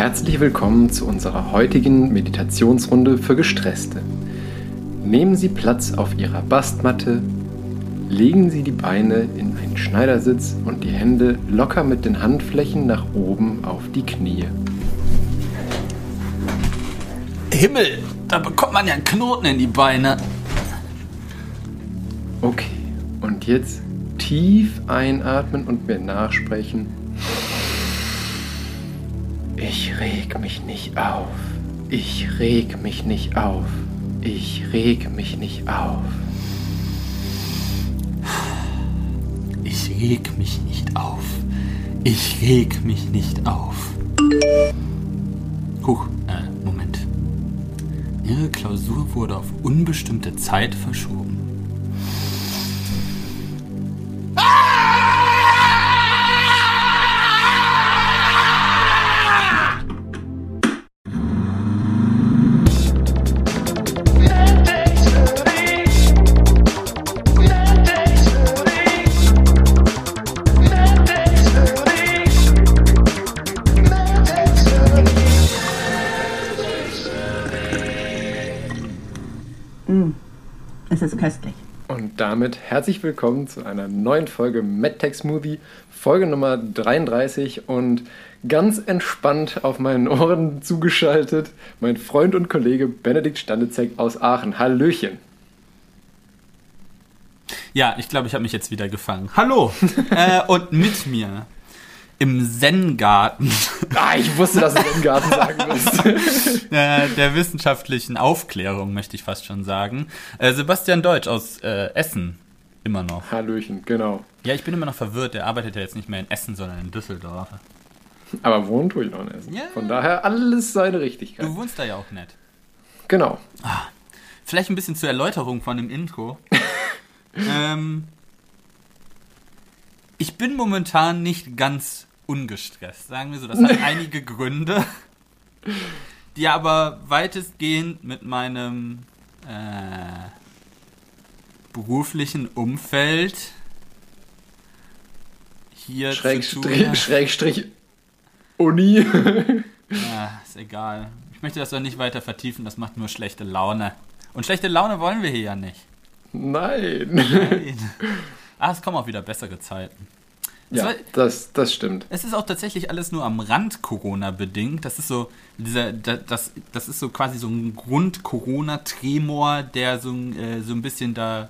herzlich willkommen zu unserer heutigen Meditationsrunde für Gestresste. Nehmen Sie Platz auf Ihrer Bastmatte, legen Sie die Beine in einen Schneidersitz und die Hände locker mit den Handflächen nach oben auf die Knie. Himmel, da bekommt man ja einen Knoten in die Beine. Okay, und jetzt tief einatmen und mir nachsprechen. Ich reg mich nicht auf. Ich reg mich nicht auf. Ich reg mich nicht auf. Ich reg mich nicht auf. Ich reg mich nicht auf. Huch, äh, Moment. Ihre Klausur wurde auf unbestimmte Zeit verschoben. Damit herzlich willkommen zu einer neuen Folge MedTech Smoothie, Folge Nummer 33 und ganz entspannt auf meinen Ohren zugeschaltet mein Freund und Kollege Benedikt Standezek aus Aachen. Hallöchen. Ja, ich glaube, ich habe mich jetzt wieder gefangen. Hallo! äh, und mit mir im Zen-Garten Ah, ich wusste, dass du den Garten sagen wirst. äh, der wissenschaftlichen Aufklärung, möchte ich fast schon sagen. Äh, Sebastian Deutsch aus äh, Essen. Immer noch. Hallöchen, genau. Ja, ich bin immer noch verwirrt. Er arbeitet ja jetzt nicht mehr in Essen, sondern in Düsseldorf. Aber wohnen tue ich noch in Essen. Ja. Von daher alles seine Richtigkeit. Du wohnst da ja auch nicht. Genau. Vielleicht ein bisschen zur Erläuterung von dem Intro. ähm, ich bin momentan nicht ganz ungestresst, sagen wir so. Das hat einige Gründe, die aber weitestgehend mit meinem äh, beruflichen Umfeld hier zu tun Schrägstrich. Schrägstrich Uni. Ja, ist egal. Ich möchte das doch nicht weiter vertiefen, das macht nur schlechte Laune. Und schlechte Laune wollen wir hier ja nicht. Nein. Nein. ah, es kommen auch wieder bessere Zeiten. Ja, war- das, das stimmt. Es ist auch tatsächlich alles nur am Rand Corona bedingt. Das ist so dieser, da- das, das ist so quasi so ein Grund-Corona-Tremor, der so, ein, äh, so ein bisschen da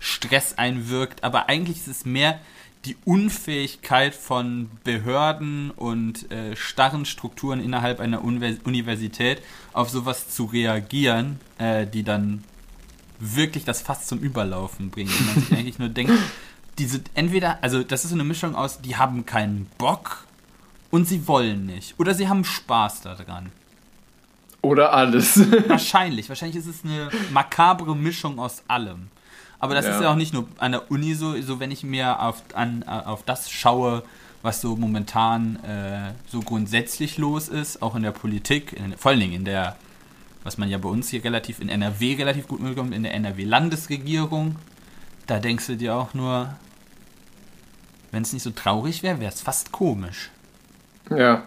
Stress einwirkt. Aber eigentlich ist es mehr die Unfähigkeit von Behörden und äh, starren Strukturen innerhalb einer Universität auf sowas zu reagieren, äh, die dann wirklich das fast zum Überlaufen bringen. Man sich eigentlich nur denkt, diese entweder, also das ist so eine Mischung aus, die haben keinen Bock und sie wollen nicht. Oder sie haben Spaß daran. Oder alles. Wahrscheinlich. Wahrscheinlich ist es eine makabre Mischung aus allem. Aber das Ja. ist ja auch nicht nur an der Uni so, so wenn ich mir auf, an, äh, auf das schaue, was so momentan äh, so grundsätzlich los ist, auch in der Politik, in, vor allen Dingen in der, was man ja bei uns hier relativ in NRW relativ gut mitbekommt, in der NRW-Landesregierung, da denkst du dir auch nur, wenn es nicht so traurig wäre, wäre es fast komisch. ja.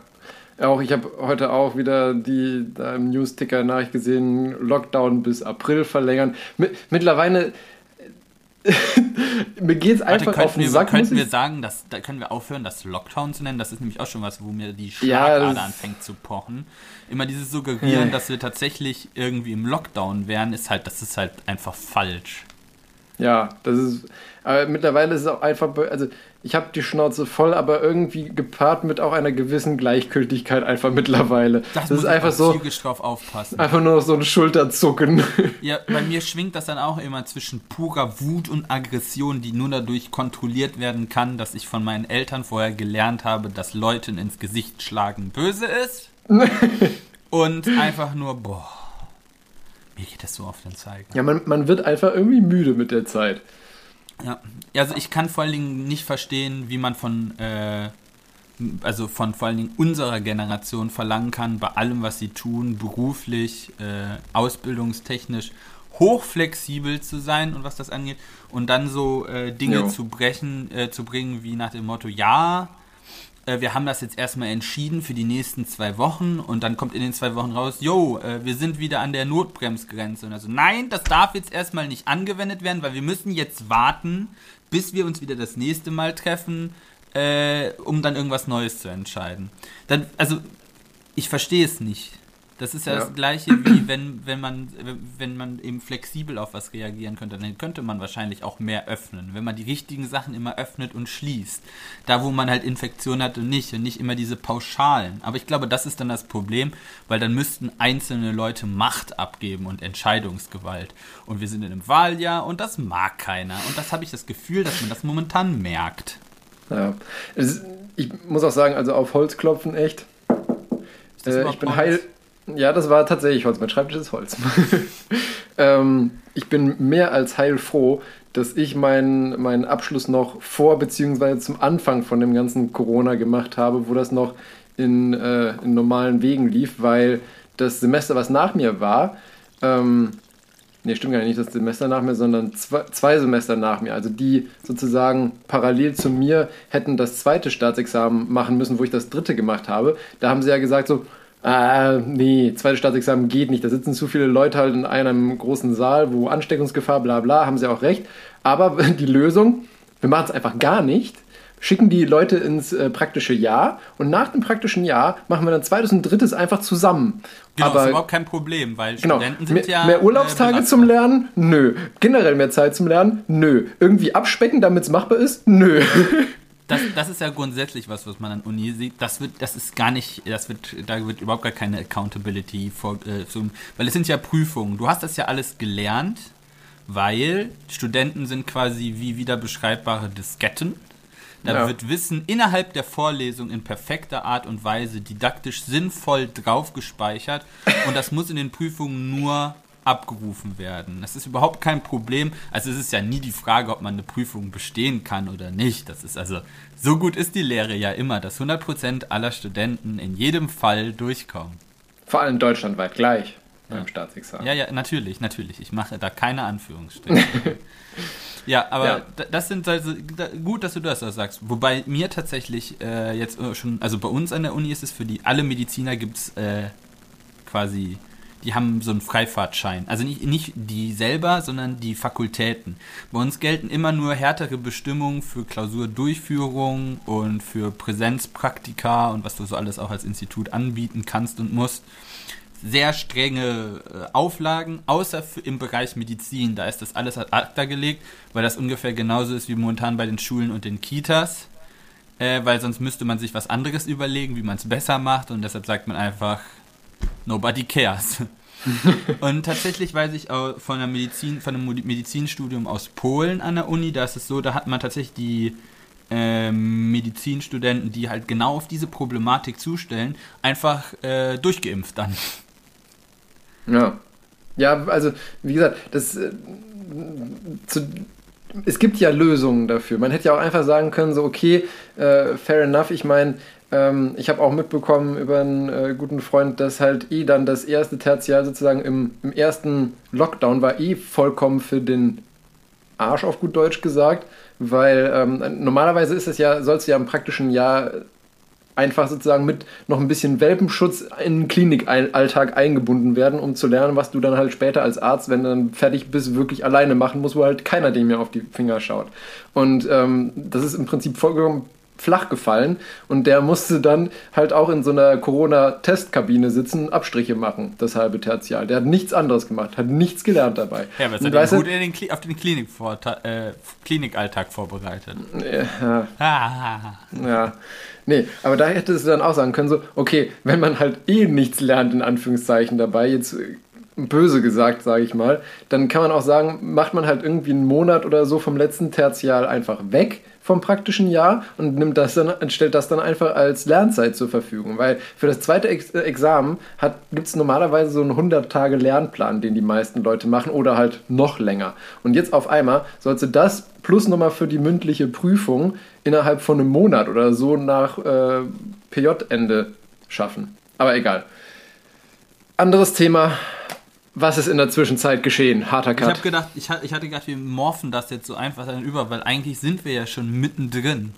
Auch ich habe heute auch wieder die da im Newsticker Nachricht gesehen, Lockdown bis April verlängern. Mi- Mittlerweile mir geht's Warte, einfach auf könnten, den wir, Sack. könnten wir sagen, dass, da können wir aufhören, das Lockdown zu nennen? Das ist nämlich auch schon was, wo mir die Ja, Schlagader das- anfängt zu pochen. Immer dieses Suggerieren, Ja. dass wir tatsächlich irgendwie im Lockdown wären, ist halt, das ist halt einfach falsch. Ja, das ist. Aber mittlerweile ist es auch einfach. Also, ich habe die Schnauze voll, aber irgendwie gepaart mit auch einer gewissen Gleichgültigkeit einfach mittlerweile. Das, muss ist ich einfach so. drauf aufpassen. Einfach nur noch so ein Schulterzucken. Ja, bei mir schwingt das dann auch immer zwischen purer Wut und Aggression, die nur dadurch kontrolliert werden kann, dass ich von meinen Eltern vorher gelernt habe, dass Leuten ins Gesicht schlagen böse ist. und einfach nur, boah, mir geht das so auf den Zeiger. Ja, man, man wird einfach irgendwie müde mit der Zeit. Ja, also ich kann vor allen Dingen nicht verstehen, wie man von, äh, also von vor allen Dingen unserer Generation verlangen kann, bei allem, was sie tun, beruflich, äh, ausbildungstechnisch, hochflexibel zu sein und was das angeht und dann so äh, Dinge Jo. zu brechen, äh, zu bringen, wie nach dem Motto, ja, wir haben das jetzt erstmal entschieden für die nächsten zwei Wochen und dann kommt in den zwei Wochen raus, yo, äh, wir sind wieder an der Notbremsgrenze. Und also, nein, das darf jetzt erstmal nicht angewendet werden, weil wir müssen jetzt warten, bis wir uns wieder das nächste Mal treffen, äh, um dann irgendwas Neues zu entscheiden. Dann, also, ich verstehe es nicht. Das ist ja, ja, das gleiche wie wenn, wenn man, wenn man eben flexibel auf was reagieren könnte, dann könnte man wahrscheinlich auch mehr öffnen, wenn man die richtigen Sachen immer öffnet und schließt. Da wo man halt Infektionen hat und nicht und nicht immer diese Pauschalen. Aber ich glaube, das ist dann das Problem, weil dann müssten einzelne Leute Macht abgeben und Entscheidungsgewalt. Und wir sind in einem Wahljahr und das mag keiner. Und das habe ich das Gefühl, dass man das momentan merkt. Ja. Ich muss auch sagen, also auf Holz klopfen echt. Äh, ich bin heil. Ja, das war tatsächlich Holz. Mein Schreibtisch ist Holz. ähm, ich bin mehr als heilfroh, dass ich meinen, meinen Abschluss noch vor beziehungsweise zum Anfang von dem ganzen Corona gemacht habe, wo das noch in, äh, in normalen Wegen lief, weil das Semester, was nach mir war, ähm, nee, stimmt gar nicht das Semester nach mir, sondern zwei, zwei Semester nach mir, also die sozusagen parallel zu mir hätten das zweite Staatsexamen machen müssen, wo ich das dritte gemacht habe. Da haben sie ja gesagt so, Ah, nee, zweites Staatsexamen geht nicht. Da sitzen zu viele Leute halt in einem großen Saal, wo Ansteckungsgefahr, bla bla, haben sie auch recht. Aber die Lösung, wir machen es einfach gar nicht, schicken die Leute ins äh, praktische Jahr und nach dem praktischen Jahr machen wir dann zweites und drittes einfach zusammen. Genau, Aber, ist überhaupt kein Problem, weil genau, Studenten sind mehr, ja. Mehr Urlaubstage äh, zum Lernen? Nö. Generell mehr Zeit zum Lernen? Nö. Irgendwie abspecken, damit es machbar ist? Nö. das, das ist ja grundsätzlich was, was man an Uni sieht. Das wird, das ist gar nicht, das wird, da wird überhaupt gar keine Accountability vor, äh, zum, weil es sind ja Prüfungen. Du hast das ja alles gelernt, weil Studenten sind quasi wie wieder beschreibbare Disketten. Da ja. wird Wissen innerhalb der Vorlesung in perfekter Art und Weise didaktisch sinnvoll drauf gespeichert und das muss in den Prüfungen nur abgerufen werden. Das ist überhaupt kein Problem. Also es ist ja nie die Frage, ob man eine Prüfung bestehen kann oder nicht. Das ist also, so gut ist die Lehre ja immer, dass 100% aller Studenten in jedem Fall durchkommen. Vor allem deutschlandweit gleich beim Staatsexamen. Ja, ja, natürlich, natürlich. Ich mache da keine Anführungsstriche. ja, aber ja. das sind also gut, dass du das sagst. Wobei mir tatsächlich äh, jetzt schon, also bei uns an der Uni ist es für die alle Mediziner gibt es äh, quasi die haben so einen Freifahrtschein. Also nicht, nicht die selber, sondern die Fakultäten. Bei uns gelten immer nur härtere Bestimmungen für Klausurdurchführung und für Präsenzpraktika und was du so alles auch als Institut anbieten kannst und musst. Sehr strenge äh, Auflagen, außer im Bereich Medizin. Da ist das alles ad acta gelegt, weil das ungefähr genauso ist wie momentan bei den Schulen und den Kitas. Äh, weil sonst müsste man sich was anderes überlegen, wie man es besser macht. Und deshalb sagt man einfach, Nobody cares. und tatsächlich weiß ich auch von, der Medizin, von einem Medizinstudium aus Polen an der Uni, da ist es so, da hat man tatsächlich die äh, Medizinstudenten, die halt genau auf diese Problematik zustellen, einfach äh, durchgeimpft dann. Ja. Ja, also wie gesagt, das äh, zu, es gibt ja Lösungen dafür. Man hätte ja auch einfach sagen können, so okay, äh, fair enough, ich meine, ähm, ich habe auch mitbekommen über einen äh, guten Freund, dass halt eh dann das erste Tertial sozusagen im, im ersten Lockdown war eh vollkommen für den Arsch auf gut Deutsch gesagt, weil ähm, normalerweise ist es ja, sollst du ja im praktischen Jahr einfach sozusagen mit noch ein bisschen Welpenschutz in den Klinikalltag eingebunden werden, um zu lernen, was du dann halt später als Arzt, wenn du dann fertig bist, wirklich alleine machen musst, wo halt keiner dem mehr auf die Finger schaut. Und ähm, das ist im Prinzip vollkommen flach gefallen und der musste dann halt auch in so einer Corona-Testkabine sitzen, Abstriche machen, das halbe Tertial. Der hat nichts anderes gemacht, hat nichts gelernt dabei. Ja, aber es hat gut den auf den Klinik äh, Klinikalltag vorbereitet. Ja. Ah. ja. Nee, aber da hättest du dann auch sagen können, so, okay, wenn man halt eh nichts lernt, in Anführungszeichen dabei, jetzt äh, böse gesagt, sage ich mal, dann kann man auch sagen, macht man halt irgendwie einen Monat oder so vom letzten Tertial einfach weg vom praktischen Jahr und nimmt das dann, stellt das dann einfach als Lernzeit zur Verfügung. Weil für das zweite Ex Examen gibt es normalerweise so einen 100-Tage-Lernplan, den die meisten Leute machen oder halt noch länger. Und jetzt auf einmal sollst du das plus nochmal für die mündliche Prüfung innerhalb von einem Monat oder so nach äh, PJ-Ende schaffen. Aber egal. Anderes Thema, was ist in der Zwischenzeit geschehen? Harter Cut. Ich habe gedacht, ich, hatte gedacht, wir morphen das jetzt so einfach dann über, weil eigentlich sind wir ja schon mittendrin.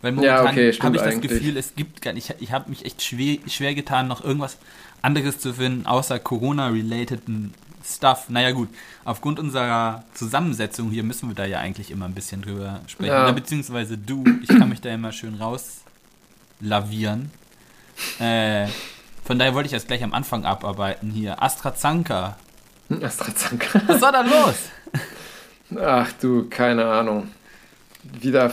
Weil momentan Ja, okay, habe ich das eigentlich. Gefühl, es gibt gar nicht, ich, ich habe mich echt schwer, schwer getan, noch irgendwas anderes zu finden, außer Corona-relateden Stuff. Naja gut, aufgrund unserer Zusammensetzung hier müssen wir da ja eigentlich immer ein bisschen drüber sprechen. Ja. Oder beziehungsweise du, ich kann mich da immer schön rauslavieren. Äh, von daher wollte ich das gleich am Anfang abarbeiten hier. AstraZanka. AstraZeneca. Was war da los? Ach du, keine Ahnung. Wieder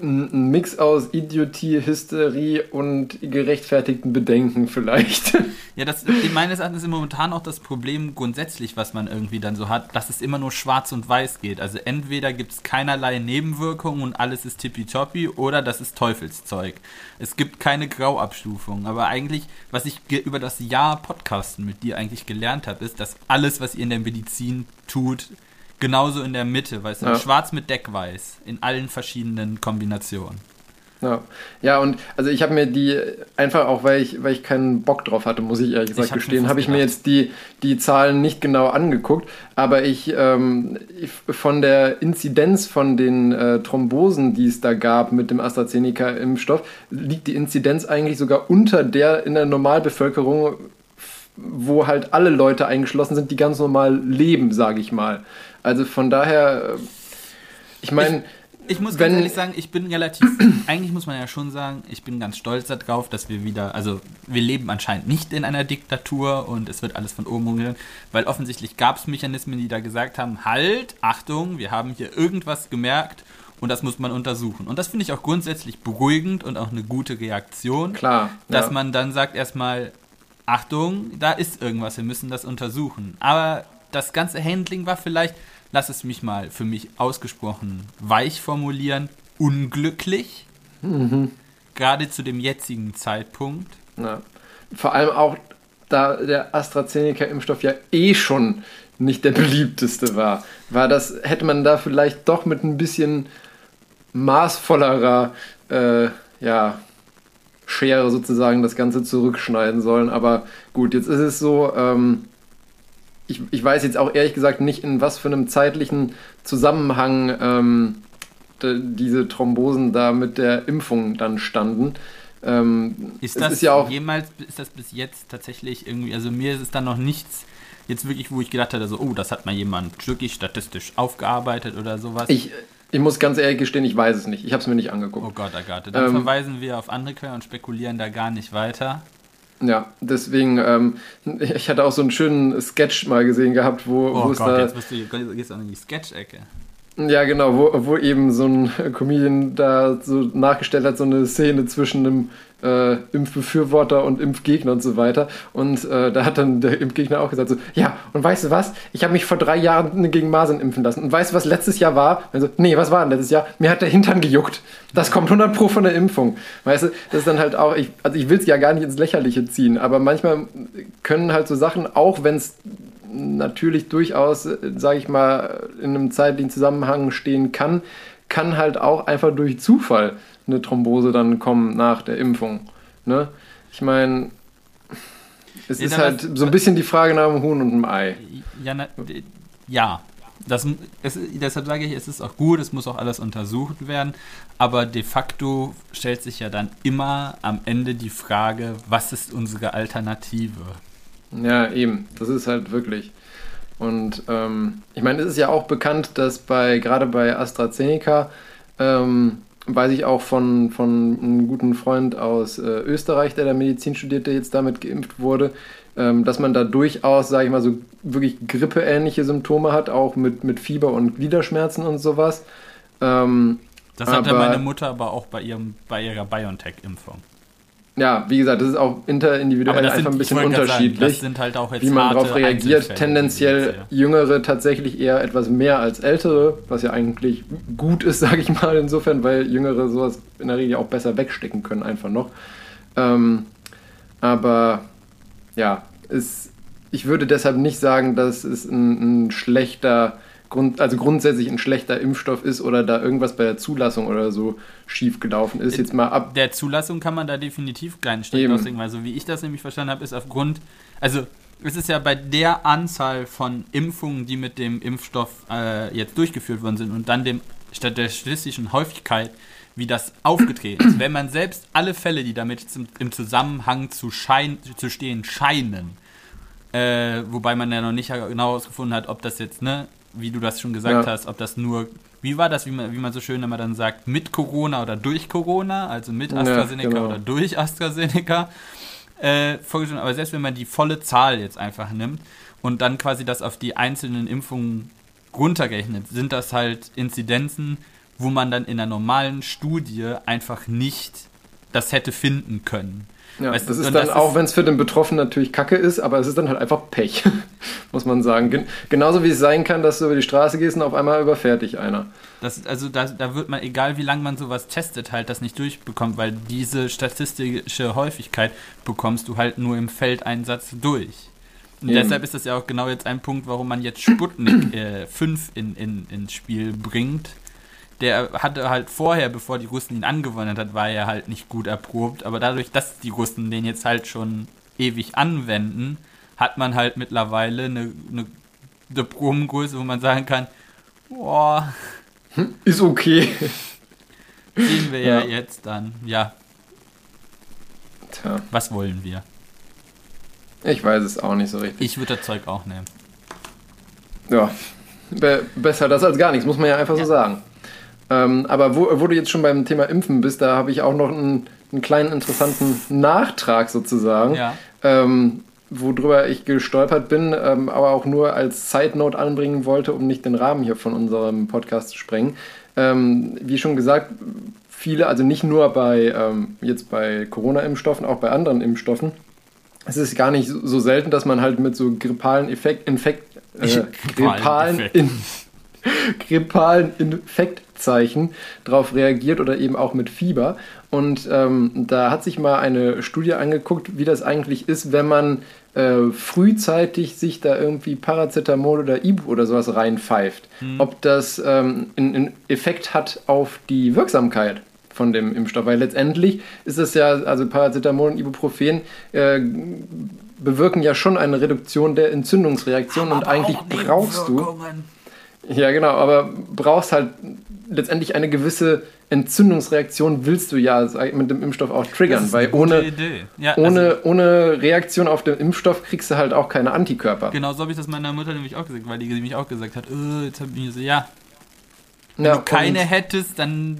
ein Mix aus Idiotie, Hysterie und gerechtfertigten Bedenken vielleicht. Ja, das meines Erachtens ist momentan auch das Problem grundsätzlich, was man irgendwie dann so hat, dass es immer nur schwarz und weiß geht. Also entweder gibt es keinerlei Nebenwirkungen und alles ist tippitoppi oder das ist Teufelszeug. Es gibt keine Grauabstufung. Aber eigentlich, was ich über das Jahr Podcasten mit dir eigentlich gelernt habe, ist, dass alles, was ihr in der Medizin tut, genauso in der Mitte, weißt du, Ja. schwarz mit Deckweiß, in allen verschiedenen Kombinationen. ja. ja, und also ich habe mir die einfach auch, weil ich, weil ich keinen Bock drauf hatte, muss ich ehrlich gesagt hab's mir gestehen, habe ich mir jetzt die, die Zahlen nicht genau angeguckt, aber ich, ähm, ich von der Inzidenz von den äh, Thrombosen, die es da gab mit dem AstraZeneca-Impfstoff, liegt die Inzidenz eigentlich sogar unter der in der Normalbevölkerung, wo halt alle Leute eingeschlossen sind, die ganz normal leben, sage ich mal. Also von daher, äh, ich meine, Ich muss Wenn- ganz ehrlich sagen, ich bin relativ, eigentlich muss man ja schon sagen, ich bin ganz stolz darauf, dass wir wieder, also wir leben anscheinend nicht in einer Diktatur und es wird alles von oben umgegangen, weil offensichtlich gab es Mechanismen, die da gesagt haben, halt, Achtung, wir haben hier irgendwas gemerkt und das muss man untersuchen. Und das finde ich auch grundsätzlich beruhigend und auch eine gute Reaktion, klar. dass ja. man dann sagt erstmal, Achtung, da ist irgendwas, wir müssen das untersuchen. Aber das ganze Handling war vielleicht, lass es mich mal für mich ausgesprochen weich formulieren, unglücklich. Gerade zu dem jetzigen Zeitpunkt. Ja. Vor allem auch, da der AstraZeneca-Impfstoff ja eh schon nicht der beliebteste war, war das, hätte man da vielleicht doch mit ein bisschen maßvollerer äh, ja, Schere sozusagen das Ganze zurückschneiden sollen. Aber gut, jetzt ist es so, ähm, ich, ich weiß jetzt auch ehrlich gesagt nicht, in was für einem zeitlichen Zusammenhang ähm, diese Thrombosen da mit der Impfung dann standen. Ähm, Ist das ist ja auch jemals, ist das bis jetzt tatsächlich irgendwie, also mir ist es dann noch nichts, jetzt wirklich, wo ich gedacht hatte, so, oh, das hat mal jemand wirklich statistisch aufgearbeitet oder sowas. Ich, ich muss ganz ehrlich gestehen, ich weiß es nicht. Ich habe es mir nicht oh angeguckt. Gott, Agathe. Dann Ähm, verweisen wir auf andere Quellen und spekulieren da gar nicht weiter. Ja, deswegen, ähm, ich hatte auch so einen schönen Sketch mal gesehen gehabt, wo, Oh wo es Gott, da. jetzt bist du, auch in die Sketch-Ecke. Ja, genau, wo, wo eben so ein Comedian da so nachgestellt hat, so eine Szene zwischen einem äh, Impfbefürworter und Impfgegner und so weiter. Und äh, da hat dann der Impfgegner auch gesagt so, ja, und weißt du was? Ich habe mich vor drei Jahren gegen Masern impfen lassen. Und weißt du, was letztes Jahr war? Also, nee, was war denn letztes Jahr? Mir hat der Hintern gejuckt. Das kommt 100 pro von der Impfung. Weißt du, das ist dann halt auch, ich, also ich will es ja gar nicht ins Lächerliche ziehen, aber manchmal können halt so Sachen, auch wenn es natürlich durchaus, sage ich mal, in einem zeitlichen Zusammenhang stehen kann, kann halt auch einfach durch Zufall eine Thrombose dann kommen nach der Impfung. Ne? Ich meine, es Ja, ist halt so ein bisschen die Frage nach dem Huhn und dem Ei. Ja, na, ja. Das, es, deshalb sage ich, es ist auch gut, es muss auch alles untersucht werden, aber de facto stellt sich ja dann immer am Ende die Frage, was ist unsere Alternative? Ja, eben. Das ist halt wirklich. Und ähm, ich meine, es ist ja auch bekannt, dass bei gerade bei AstraZeneca, ähm, weiß ich auch von, von einem guten Freund aus äh, Österreich, der da Medizin studierte, jetzt damit geimpft wurde, ähm, dass man da durchaus, sage ich mal, so wirklich grippeähnliche Symptome hat, auch mit, mit Fieber und Gliederschmerzen und sowas. Ähm, Das hatte Aber- meine Mutter aber auch bei, ihrem, bei ihrer BioNTech-Impfung. Ja, wie gesagt, das ist auch interindividuell einfach ein ich bisschen sagen, unterschiedlich. sind halt wie man darauf reagiert. Tendenziell Jüngere tatsächlich eher etwas mehr als Ältere, was ja eigentlich gut ist, sage ich mal insofern, weil Jüngere sowas in der Regel auch besser wegstecken können, einfach noch. Ähm, aber ja, es, ich würde deshalb nicht sagen, dass es ein, ein schlechter, Grund, also grundsätzlich ein schlechter Impfstoff ist oder da irgendwas bei der Zulassung oder so schief gelaufen ist. Jetzt mal ab. der Zulassung kann man da definitiv keinen Steck Eben. rauslegen, weil so wie ich das nämlich verstanden habe, ist aufgrund, also es ist ja bei der Anzahl von Impfungen, die mit dem Impfstoff äh, jetzt durchgeführt worden sind und dann dem statt der statistischen Häufigkeit, wie das aufgetreten ist. Wenn man selbst alle Fälle, die damit zum, im Zusammenhang zu, schein, zu stehen scheinen, äh, wobei man ja noch nicht genau herausgefunden hat, ob das jetzt, ne, wie du das schon gesagt Ja. hast, ob das nur, wie war das, wie man, wie man so schön immer dann sagt, mit Corona oder durch Corona, also mit Ja, AstraZeneca genau. oder durch AstraZeneca, äh, vorgestellt. Aber selbst wenn man die volle Zahl jetzt einfach nimmt und dann quasi das auf die einzelnen Impfungen runtergerechnet, sind das halt Inzidenzen, wo man dann in einer normalen Studie einfach nicht das hätte finden können. Ja, Weißt das ist dann das auch, wenn es für den Betroffenen natürlich kacke ist, aber es ist dann halt einfach Pech, muss man sagen. Gen genauso wie es sein kann, dass du über die Straße gehst und auf einmal überfährt dich einer. Das, also da, da wird man, egal wie lange man sowas testet, halt das nicht durchbekommt, weil diese statistische Häufigkeit bekommst du halt nur im Feldeinsatz durch. Und Eben. deshalb ist das ja auch genau jetzt ein Punkt, warum man jetzt Sputnik äh, 5 in, in, ins Spiel bringt. Der hatte halt vorher, bevor die Russen ihn angewandt hat, war er halt nicht gut erprobt. Aber dadurch, dass die Russen den jetzt halt schon ewig anwenden, hat man halt mittlerweile eine, eine, eine Probengröße, wo man sagen kann, boah, Ist okay. Sehen wir ja. Ja. jetzt dann. Ja, Tja, was wollen wir? ich weiß es auch nicht so richtig. Ich würde das Zeug auch nehmen. Ja, be besser das als gar nichts, muss man ja einfach so sagen. Ähm, aber wo, wo du jetzt schon beim Thema Impfen bist, da habe ich auch noch einen, einen kleinen interessanten Nachtrag sozusagen, Ja. ähm, worüber ich gestolpert bin, ähm, aber auch nur als Side Note anbringen wollte, um nicht den Rahmen hier von unserem Podcast zu sprengen. Ähm, wie schon gesagt, viele, also nicht nur bei ähm, jetzt bei Corona-Impfstoffen, auch bei anderen Impfstoffen, es ist gar nicht so selten, dass man halt mit so grippalen Effekt, Infekt, äh, grippalen, Effekt. in, grippalen Infektzeichen darauf reagiert oder eben auch mit Fieber. Und ähm, da hat sich mal eine Studie angeguckt, wie das eigentlich ist, wenn man äh, frühzeitig sich da irgendwie Paracetamol oder Ibu oder sowas reinpfeift. Ob das ähm, einen Effekt hat auf die Wirksamkeit von dem Impfstoff. Weil letztendlich ist es ja, also Paracetamol und Ibuprofen äh, bewirken ja schon eine Reduktion der Entzündungsreaktion und eigentlich brauchst du. Ja, genau, aber brauchst halt letztendlich eine gewisse Entzündungsreaktion, willst du ja mit dem Impfstoff auch triggern, weil ohne. Ja, ohne, Also, ohne Reaktion auf den Impfstoff kriegst du halt auch keine Antikörper. genau so habe ich das meiner Mutter nämlich auch gesagt, weil die nämlich auch gesagt hat, äh, jetzt hab ich so, ja, wenn Ja, du keine und- hättest, dann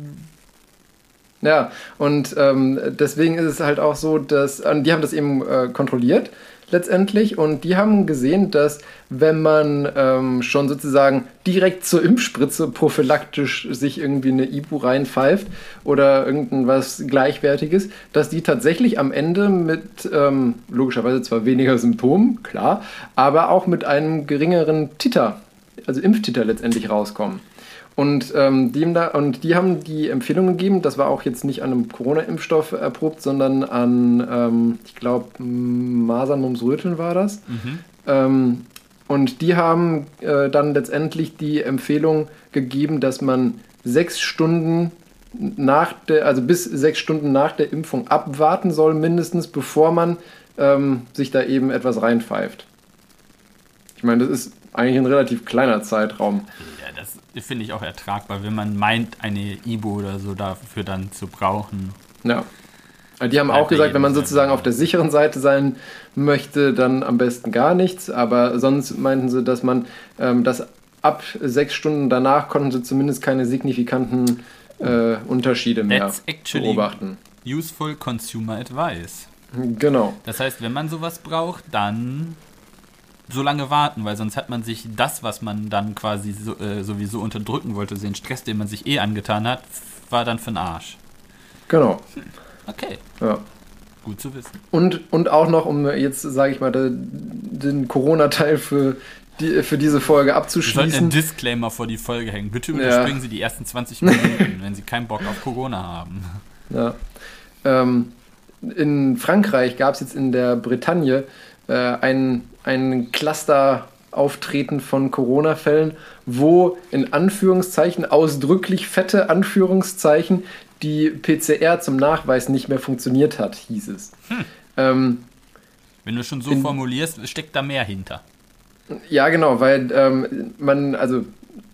Ja, und ähm, deswegen ist es halt auch so, dass die haben das eben äh, kontrolliert letztendlich und die haben gesehen, dass wenn man ähm, schon sozusagen direkt zur Impfspritze prophylaktisch sich irgendwie eine Ibu reinpfeift oder irgendwas Gleichwertiges, dass die tatsächlich am Ende mit ähm, logischerweise zwar weniger Symptomen, klar, aber auch mit einem geringeren Titer, also Impftiter letztendlich rauskommen. Und, ähm, die, haben da, und die haben die Empfehlung gegeben, das war auch jetzt nicht an einem Corona-Impfstoff erprobt, sondern an, ähm, ich glaube, Masern, Mumps, Röteln war das. Ähm, und die haben äh, dann letztendlich die Empfehlung gegeben, dass man sechs Stunden nach der, also bis sechs Stunden nach der Impfung abwarten soll, mindestens, bevor man ähm, sich da eben etwas reinpfeift. Ich meine, das ist eigentlich ein relativ kleiner Zeitraum. Das finde ich auch ertragbar, wenn man meint, eine Ibo oder so dafür dann zu brauchen. Ja. Die haben auch gesagt, wenn man sozusagen auf der sicheren Seite sein möchte, dann am besten gar nichts. Aber sonst meinten sie, dass man ähm, das ab sechs Stunden danach konnten sie zumindest keine signifikanten äh, Unterschiede mehr beobachten. Useful Consumer Advice. Genau. Das heißt, wenn man sowas braucht, dann so lange warten, weil sonst hat man sich das, was man dann quasi so, äh, sowieso unterdrücken wollte, den Stress, den man sich eh angetan hat, war dann für den Arsch. Genau. Okay, Ja. gut zu wissen. Und, und auch noch, um jetzt, sage ich mal, den, Corona-Teil für, die, für diese Folge Wir abzuschließen. einen Disclaimer vor die Folge hängen. Bitte Ja. überspringen Sie die ersten 20 Minuten, wenn Sie keinen Bock auf Corona haben. Ja. Ähm, in Frankreich gab es jetzt in der Bretagne äh, ein, ein Cluster-Auftreten von Corona-Fällen, wo in Anführungszeichen, ausdrücklich fette Anführungszeichen, die PCR zum Nachweis nicht mehr funktioniert hat, hieß es. Ähm, Wenn du schon so In- formulierst, steckt da mehr hinter. Ja, genau, weil ähm, man, also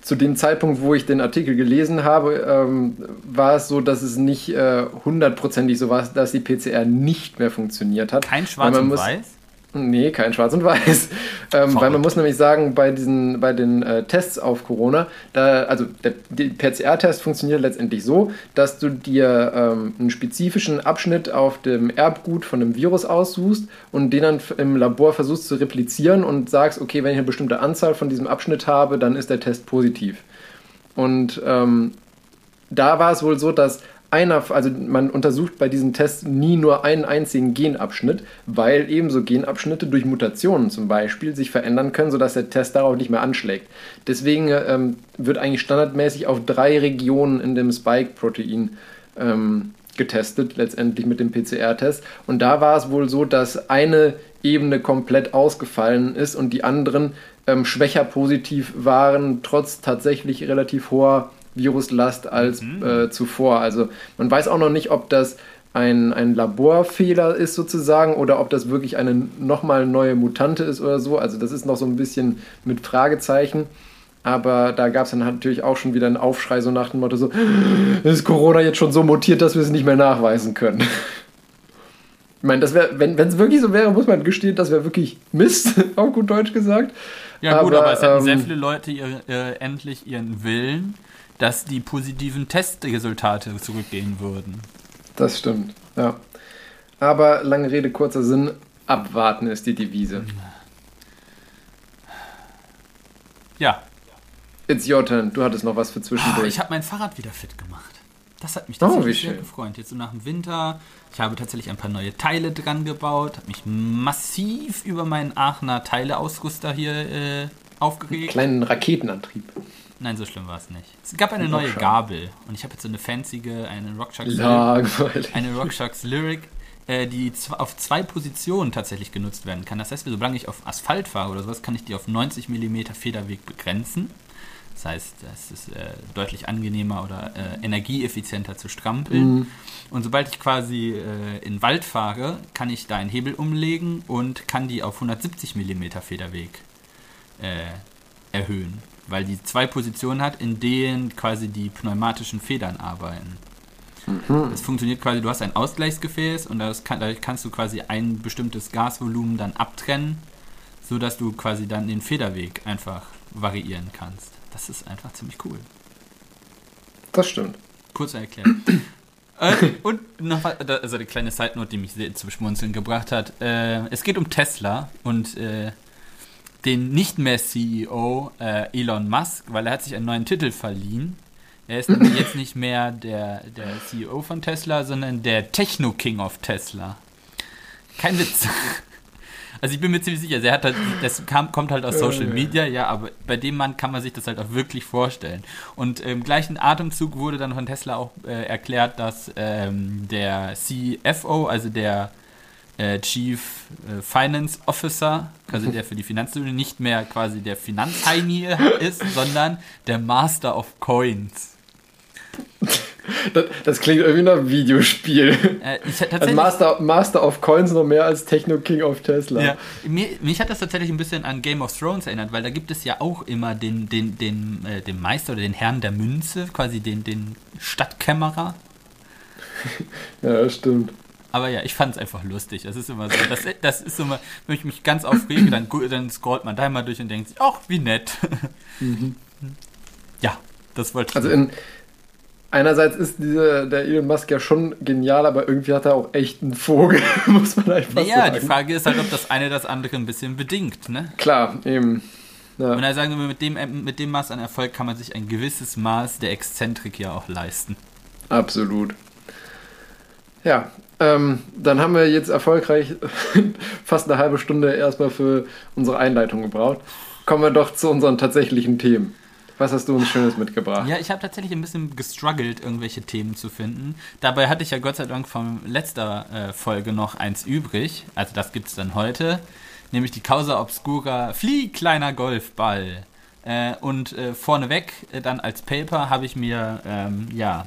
zu dem Zeitpunkt, wo ich den Artikel gelesen habe, ähm, war es so, dass es nicht äh, hundertprozentig so war, dass die PCR nicht mehr funktioniert hat. Kein Schwarz und muss- Weiß? Nee, kein Schwarz und Weiß. Ähm, weil man muss nämlich sagen, bei diesen, bei den äh, Tests auf Corona, da, also der, der PCR-Test funktioniert letztendlich so, dass du dir ähm, einen spezifischen Abschnitt auf dem Erbgut von dem Virus aussuchst und den dann im Labor versuchst zu replizieren und sagst, okay, wenn ich eine bestimmte Anzahl von diesem Abschnitt habe, dann ist der Test positiv. Und ähm, da war es wohl so, dass einer, also man untersucht bei diesen Tests nie nur einen einzigen Genabschnitt, weil ebenso Genabschnitte durch Mutationen zum Beispiel sich verändern können, sodass der Test darauf nicht mehr anschlägt. Deswegen ähm, wird eigentlich standardmäßig auf drei Regionen in dem Spike-Protein ähm, getestet, letztendlich mit dem PCR-Test. Und da war es wohl so, dass eine Ebene komplett ausgefallen ist und die anderen ähm, schwächer positiv waren, trotz tatsächlich relativ hoher Viruslast als äh, zuvor. Also man weiß auch noch nicht, ob das ein, ein Laborfehler ist sozusagen oder ob das wirklich eine nochmal neue Mutante ist oder so. Also das ist noch so ein bisschen mit Fragezeichen. Aber da gab es dann natürlich auch schon wieder einen Aufschrei so nach dem Motto so, ist Corona jetzt schon so mutiert, dass wir es nicht mehr nachweisen können. Ich meine, das wär, wenn es wirklich so wäre, muss man gestehen, das wäre wirklich Mist, auf gut Deutsch gesagt. Ja, gut, aber, es hätten sehr ähm, viele Leute ihr, äh, endlich ihren Willen, dass die positiven Testresultate zurückgehen würden. Das stimmt, ja. Aber lange Rede, kurzer Sinn, abwarten ist die Devise. Ja, It's your turn. Du hattest noch was für zwischendurch. ich habe mein Fahrrad wieder fit gemacht. Das hat mich Oh, tatsächlich wie sehr schön. gefreut. Jetzt so nach dem Winter. Ich habe tatsächlich ein paar neue Teile dran gebaut, habe mich massiv über meinen Aachener Teileausrüster hier äh, aufgeregt. Kleinen Raketenantrieb. Nein, so schlimm war es nicht. Es gab eine neue. Gabel und ich habe jetzt so eine fancyge, eine RockShox Langweilig. eine RockShox Lyric, äh, die auf zwei Positionen tatsächlich genutzt werden kann. Das heißt, solange ich auf Asphalt fahre oder sowas, kann ich die auf 90 mm Federweg begrenzen. Das heißt, es ist äh, deutlich angenehmer oder äh, energieeffizienter zu strampeln. Und sobald ich quasi äh, in den Wald fahre, kann ich da einen Hebel umlegen und kann die auf 170 mm Federweg äh, erhöhen. Weil die zwei Positionen hat, in denen quasi die pneumatischen Federn arbeiten. Das funktioniert quasi, du hast ein Ausgleichsgefäß und kann, dadurch kannst du quasi ein bestimmtes Gasvolumen dann abtrennen, sodass du quasi dann den Federweg einfach variieren kannst. Das ist einfach ziemlich cool. Das stimmt. Kurz erklärt. äh, und noch also eine kleine Side Note, die mich sehr zum Schmunzeln gebracht hat. Äh, es geht um Tesla und äh, den nicht mehr CEO äh, Elon Musk, weil er hat sich einen neuen Titel verliehen. Er ist jetzt nicht mehr der, der CEO von Tesla, sondern der Techno King of Tesla. Kein Witz. Also ich bin mir ziemlich sicher, der hat halt, das kam, kommt halt aus Social Media, ja, aber bei dem Mann kann man sich das halt auch wirklich vorstellen. Und im gleichen Atemzug wurde dann von Tesla auch äh, erklärt, dass ähm, der CFO, also der äh, Chief äh, Finance Officer, also der für die Finanzstudie, nicht mehr quasi der Finanzheini ist, sondern der Master of Coins. Das, das klingt irgendwie nach Videospiel. Äh, Also Master, Master of Coins noch mehr als Techno King of Tesla. Ja, mir, mich hat das tatsächlich ein bisschen an Game of Thrones erinnert, weil da gibt es ja auch immer den, den, den, äh, den Meister oder den Herrn der Münze, quasi den, den Stadtkämmerer. ja das stimmt. Aber ja, ich fand es einfach lustig. Das ist immer so, das, das ist immer, wenn ich mich ganz aufrege, dann, dann scrollt man da mal durch und denkt sich, ach, wie nett. Ja, das wollte ich. Also in einerseits ist diese, der Elon Musk ja schon genial, aber irgendwie hat er auch echt einen Vogel, muss man einfach naja, sagen. die Frage ist halt, ob das eine das andere ein bisschen bedingt, ne? Klar, eben. Ja. Und da sagen wir, mit dem, mit dem Maß an Erfolg kann man sich ein gewisses Maß der Exzentrik ja auch leisten. Absolut. Ja, ähm, dann haben wir jetzt erfolgreich fast eine halbe Stunde erstmal für unsere Einleitung gebraucht. Kommen wir doch zu unseren tatsächlichen Themen. Was hast du uns Schönes mitgebracht? Ja, ich habe tatsächlich ein bisschen gestruggelt, irgendwelche Themen zu finden. Dabei hatte ich ja Gott sei Dank von letzter äh, Folge noch eins übrig. Also das gibt's dann heute. Nämlich die Causa Obscura Flieh, kleiner Golfball. Äh, und äh, vorneweg, äh, dann als Paper, habe ich mir, ähm, ja,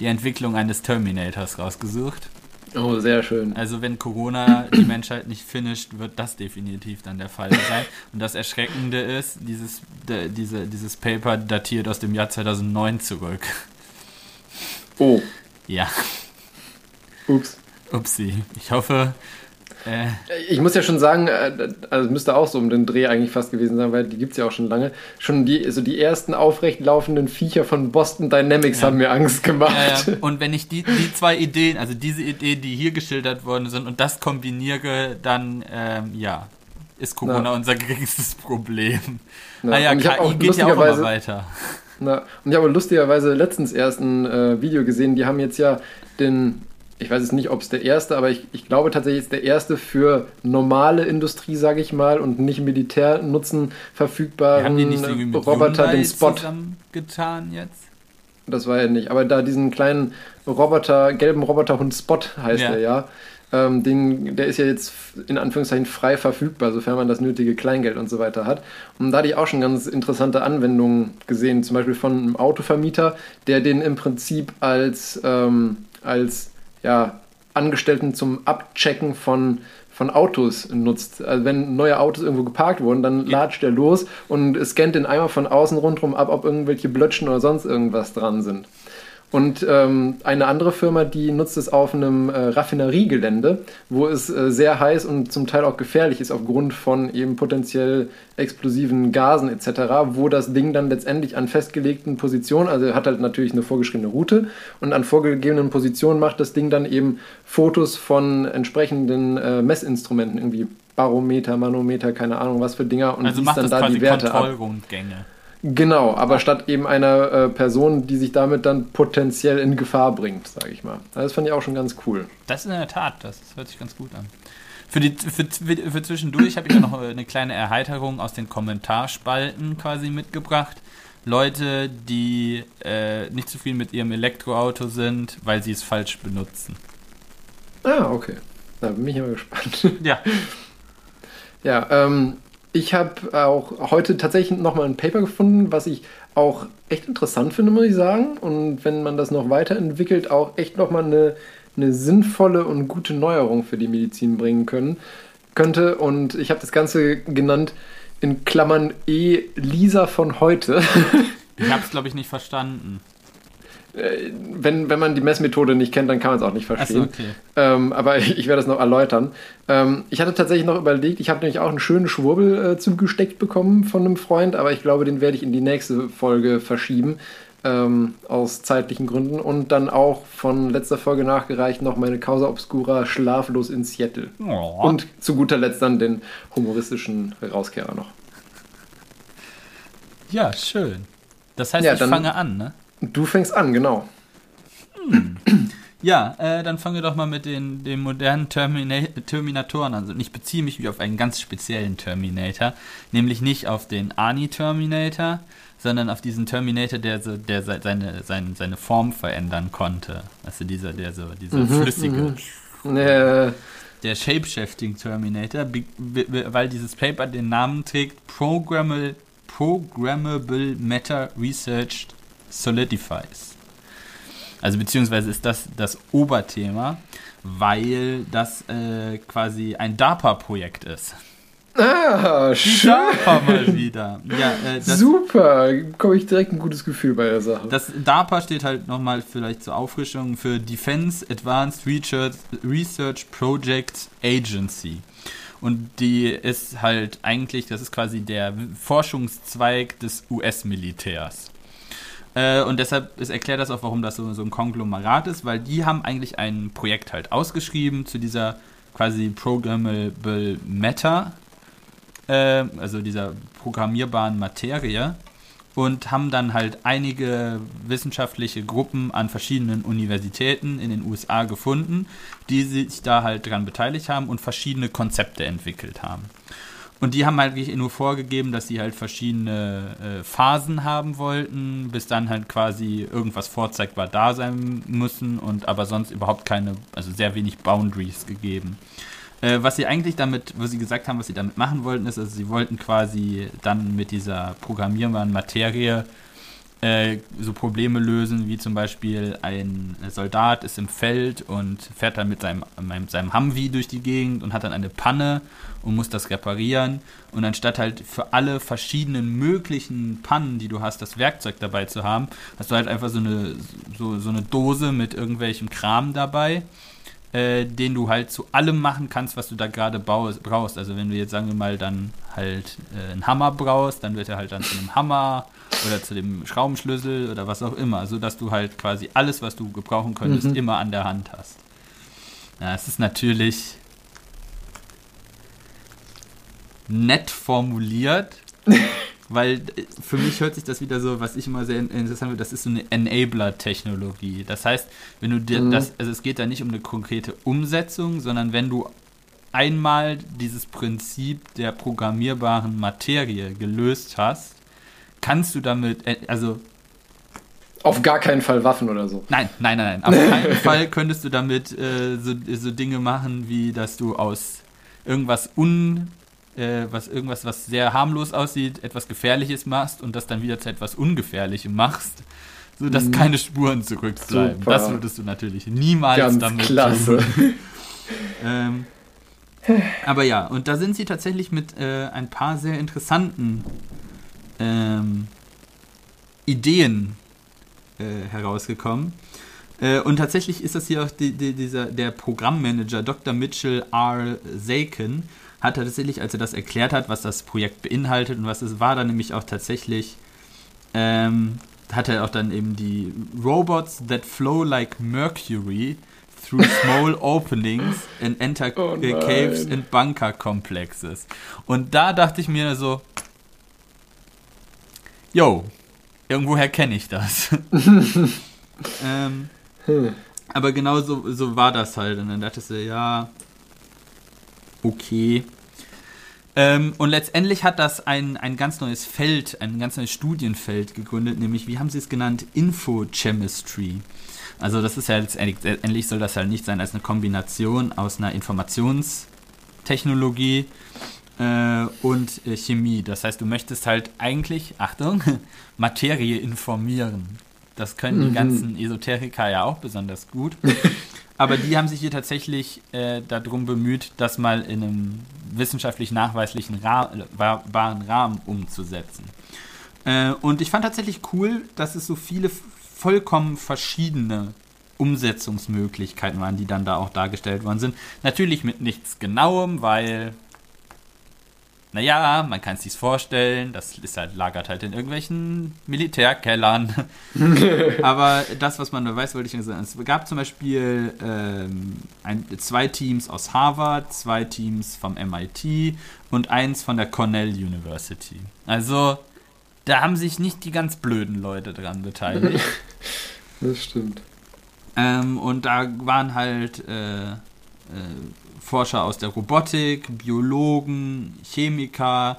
die Entwicklung eines Terminators rausgesucht. Oh, sehr schön. Also wenn Corona die Menschheit nicht finisht, wird das definitiv dann der Fall sein. Und das Erschreckende ist, dieses, de, diese, dieses Paper datiert aus dem Jahr 2009 zurück. Oh, Ja, ups. upsi. Ich hoffe, äh, Ich muss ja schon sagen, äh, also es müsste auch so um den Dreh eigentlich fast gewesen sein, weil die gibt es ja auch schon lange. Schon die, also die ersten aufrecht laufenden Viecher von Boston Dynamics Ja. haben mir Angst gemacht. äh, und wenn ich die, die zwei Ideen, also diese Ideen, die hier geschildert worden sind, und das kombiniere, dann, ähm, ja, ist Corona Na. unser geringstes Problem. Ja, naja, KI geht ja auch immer weiter. Na, und ich habe lustigerweise letztens erst ein äh, Video gesehen, die haben jetzt ja den, ich weiß jetzt nicht, ob es der erste, aber ich, ich glaube tatsächlich ist der erste für normale Industrie, sage ich mal, und nicht Militärnutzen verfügbaren Haben die nicht irgendwie mit Roboter, Hyundai den Spot. zusammengetan jetzt? Das war ja nicht, aber da diesen kleinen Roboter, gelben Roboterhund Spot heißt Ja. er ja. Ähm, den, der ist ja jetzt in Anführungszeichen frei verfügbar, sofern man das nötige Kleingeld und so weiter hat. Und da hatte ich auch schon ganz interessante Anwendungen gesehen, zum Beispiel von einem Autovermieter, der den im Prinzip als, ähm, als ja, Angestellten zum Abchecken von, von Autos nutzt. Also wenn neue Autos irgendwo geparkt wurden, dann Ja. latscht er los und scannt den einmal von außen rundherum ab, ob irgendwelche Blötschen oder sonst irgendwas dran sind. Und ähm, eine andere Firma, die nutzt es auf einem äh, Raffineriegelände, wo es äh, sehr heiß und zum Teil auch gefährlich ist aufgrund von eben potenziell explosiven Gasen etc., wo das Ding dann letztendlich an festgelegten Positionen, also hat halt natürlich eine vorgeschriebene Route und an vorgegebenen Positionen macht das Ding dann eben Fotos von entsprechenden äh, Messinstrumenten, irgendwie Barometer, Manometer, keine Ahnung was für Dinger und Also macht dann das da quasi die Werte ab. Genau, aber statt eben einer äh, Person, die sich damit dann potenziell in Gefahr bringt, sage ich mal. Also Das fand ich auch schon ganz cool. Das ist in der Tat, das hört sich ganz gut an. Für, die, für, für zwischendurch habe ich ja noch eine kleine Erheiterung aus den Kommentarspalten quasi mitgebracht. Leute, die äh, nicht zufrieden mit ihrem Elektroauto sind, weil sie es falsch benutzen. Ah, okay. Da bin ich mal gespannt. Ja, ja, ähm, ich habe auch heute tatsächlich nochmal ein Paper gefunden, was ich auch echt interessant finde, muss ich sagen. Und wenn man das noch weiterentwickelt, auch echt nochmal eine, eine sinnvolle und gute Neuerung für die Medizin bringen können, könnte. Und ich habe das Ganze genannt in Klammern E. Lisa von heute. ich habe es, glaube ich, nicht verstanden. Äh, wenn, wenn man die Messmethode nicht kennt, dann kann man es auch nicht verstehen. Achso, okay. Ähm, aber ich, ich werde das noch erläutern. Ähm, ich hatte tatsächlich noch überlegt, ich habe nämlich auch einen schönen Schwurbel äh, zugesteckt bekommen von einem Freund, aber ich glaube, den werde ich in die nächste Folge verschieben. Ähm, aus zeitlichen Gründen. Und dann auch von letzter Folge nachgereicht noch meine Causa Obscura Schlaflos in Seattle. Oh. Und zu guter Letzt dann den humoristischen Rauskehrer noch. Ja, schön. Das heißt, Ja, ich fange an, ne? Du fängst an, genau. Ja, äh, dann fangen wir doch mal mit den, den modernen Termina Terminatoren an. Und ich beziehe mich auf einen ganz speziellen Terminator, nämlich nicht auf den Ani-Terminator, sondern auf diesen Terminator, der, so, der se- seine, seine, seine Form verändern konnte. Also dieser, der so, dieser flüssige, Äh, der Shapeshifting Terminator, weil dieses Paper den Namen trägt Programmable, Programmable Matter Research Solidifies. Also beziehungsweise ist das das Oberthema, weil das äh, quasi ein DARPA-Projekt ist. ah, Die schön. DARPA mal wieder. Ja, äh, das, Super, bekomme ich direkt ein gutes Gefühl bei der Sache. das DARPA steht halt nochmal vielleicht zur Auffrischung für Defense Advanced Research, Research Project Agency. Und die ist halt eigentlich, das ist quasi der Forschungszweig des US-Militärs. Äh, und deshalb ist, erklärt das auch, warum das so, so ein Konglomerat ist, weil die haben eigentlich ein Projekt halt ausgeschrieben zu dieser quasi Programmable Matter, äh, also dieser programmierbaren Materie und haben dann halt einige wissenschaftliche Gruppen an verschiedenen Universitäten in den USA gefunden, die sich da halt dran beteiligt haben und verschiedene Konzepte entwickelt haben. Und die haben halt wirklich nur vorgegeben, dass sie halt verschiedene äh, Phasen haben wollten, bis dann halt quasi irgendwas vorzeigbar da sein müssen und aber sonst überhaupt keine, also sehr wenig Boundaries gegeben. Äh, was sie eigentlich damit, was sie gesagt haben, was sie damit machen wollten, ist, also sie wollten quasi dann mit dieser programmierbaren Materie äh, so Probleme lösen, wie zum Beispiel ein Soldat ist im Feld und fährt dann mit seinem, seinem Humvee durch die Gegend und hat dann eine Panne und muss das reparieren. Und anstatt halt für alle verschiedenen möglichen Pannen, die du hast, das Werkzeug dabei zu haben, hast du halt einfach so eine, so, so eine Dose mit irgendwelchem Kram dabei. Äh, den du halt zu allem machen kannst, was du da gerade brauchst. Also wenn du jetzt, sagen wir mal, dann halt äh, einen Hammer brauchst, dann wird er halt dann zu einem Hammer oder zu dem Schraubenschlüssel oder was auch immer, so dass du halt quasi alles, was du gebrauchen könntest, mhm. immer an der Hand hast. Ja, es ist natürlich nett formuliert, weil äh, für mich hört sich das wieder so, was ich immer sehr interessant finde, das ist so eine Enabler-Technologie. Das heißt, wenn du dir mhm. das, also es geht da nicht um eine konkrete Umsetzung, sondern wenn du einmal dieses Prinzip der programmierbaren Materie gelöst hast, kannst du damit, äh, also auf gar keinen Fall Waffen oder so. Nein, nein, nein, nein. Auf keinen Fall könntest du damit äh, so, so Dinge machen, wie dass du aus irgendwas un äh, was irgendwas, was sehr harmlos aussieht, etwas Gefährliches machst und das dann wieder zu etwas Ungefährlichem machst, sodass mhm. keine Spuren zurückbleiben. Super. Das würdest du natürlich niemals Ganz damit klasse. tun. ähm, aber ja, und da sind sie tatsächlich mit äh, ein paar sehr interessanten ähm, Ideen äh, herausgekommen. Äh, und tatsächlich ist das hier auch die, die, dieser, der Programmmanager Dr. Mitchell R. Zaken, hat er tatsächlich, als er das erklärt hat, was das Projekt beinhaltet und was es war, dann nämlich auch tatsächlich, ähm, hat er auch dann eben die Robots that flow like mercury through small openings and enter oh caves and bunker complexes. Und da dachte ich mir so, yo, irgendwoher kenne ich das. ähm, hm. Aber genau so, so war das halt. Und dann dachte ich so, ja, okay. Ähm, und letztendlich hat das ein, ein ganz neues Feld, ein ganz neues Studienfeld gegründet, nämlich, wie haben sie es genannt? Infochemistry. Also das ist ja letztendlich soll das halt nicht sein als eine Kombination aus einer Informationstechnologie äh, und äh, Chemie. Das heißt, du möchtest halt eigentlich, Achtung, Materie informieren. Das können mhm. die ganzen Esoteriker ja auch besonders gut. Aber die haben sich hier tatsächlich äh, darum bemüht, das mal in einem wissenschaftlich nachweislichen Ra wahren Rahmen umzusetzen. Äh, und ich fand tatsächlich cool, dass es so viele vollkommen verschiedene Umsetzungsmöglichkeiten waren, die dann da auch dargestellt worden sind. Natürlich mit nichts Genauem, weil naja, man kann es sich vorstellen, das ist halt, lagert halt in irgendwelchen Militärkellern. Aber das, was man nur weiß, wollte ich nur sagen. Es gab zum Beispiel ähm, ein, zwei Teams aus Harvard, zwei Teams vom MIT und eins von der Cornell University. Also, da haben sich nicht die ganz blöden Leute dran beteiligt. das stimmt. Ähm, und da waren halt äh, äh, Forscher aus der Robotik, Biologen, Chemiker,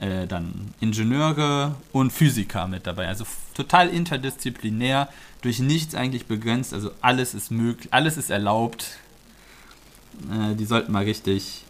äh, dann Ingenieure und Physiker mit dabei. Also total interdisziplinär, durch nichts eigentlich begrenzt. Also alles ist möglich, alles ist erlaubt. Äh, die sollten mal richtig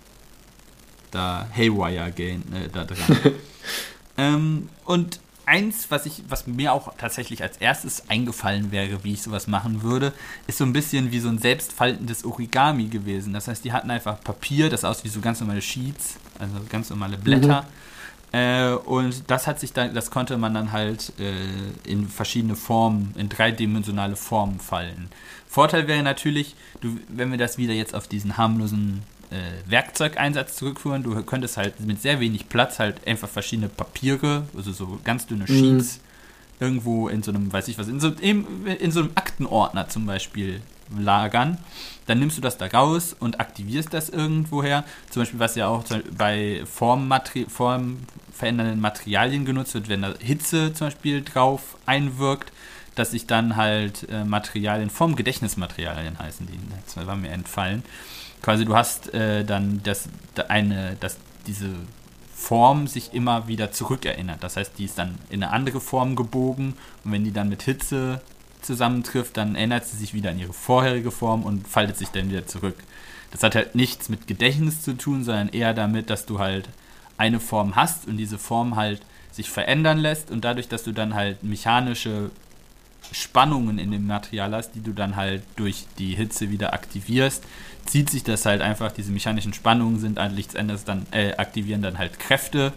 da Haywire gehen, äh, da dran. ähm, und eins, was ich, was mir auch tatsächlich als erstes eingefallen wäre, wie ich sowas machen würde, ist so ein bisschen wie so ein selbstfaltendes Origami gewesen. Das heißt, die hatten einfach Papier, das aussieht wie so ganz normale Sheets, also ganz normale Blätter. Mhm. Äh, und das hat sich dann, das konnte man dann halt äh, in verschiedene Formen, in dreidimensionale Formen falten. Vorteil wäre natürlich, du, wenn wir das wieder jetzt auf diesen harmlosen äh, Werkzeugeinsatz zurückführen. Du könntest halt mit sehr wenig Platz halt einfach verschiedene Papiere, also so ganz dünne mhm. Sheets, mhm. irgendwo in so einem, weiß ich was, in so, in, in so einem Aktenordner zum Beispiel lagern. Dann nimmst du das da raus und aktivierst das irgendwoher. Zum Beispiel, was ja auch bei Formmateri formverändernden Materialien genutzt wird, wenn da Hitze zum Beispiel drauf einwirkt, dass sich dann halt äh, Materialien, Formgedächtnismaterialien heißen die, das war mir entfallen, quasi du hast äh, dann das eine, dass diese Form sich immer wieder zurückerinnert. Das heißt, die ist dann in eine andere Form gebogen und wenn die dann mit Hitze zusammentrifft, dann ändert sie sich wieder in ihre vorherige Form und faltet sich dann wieder zurück. Das hat halt nichts mit Gedächtnis zu tun, sondern eher damit, dass du halt eine Form hast und diese Form halt sich verändern lässt und dadurch, dass du dann halt mechanische Spannungen in dem Material hast, die du dann halt durch die Hitze wieder aktivierst, zieht sich das halt einfach, diese mechanischen Spannungen sind an Lichtsendes dann, äh, aktivieren dann halt Kräfte.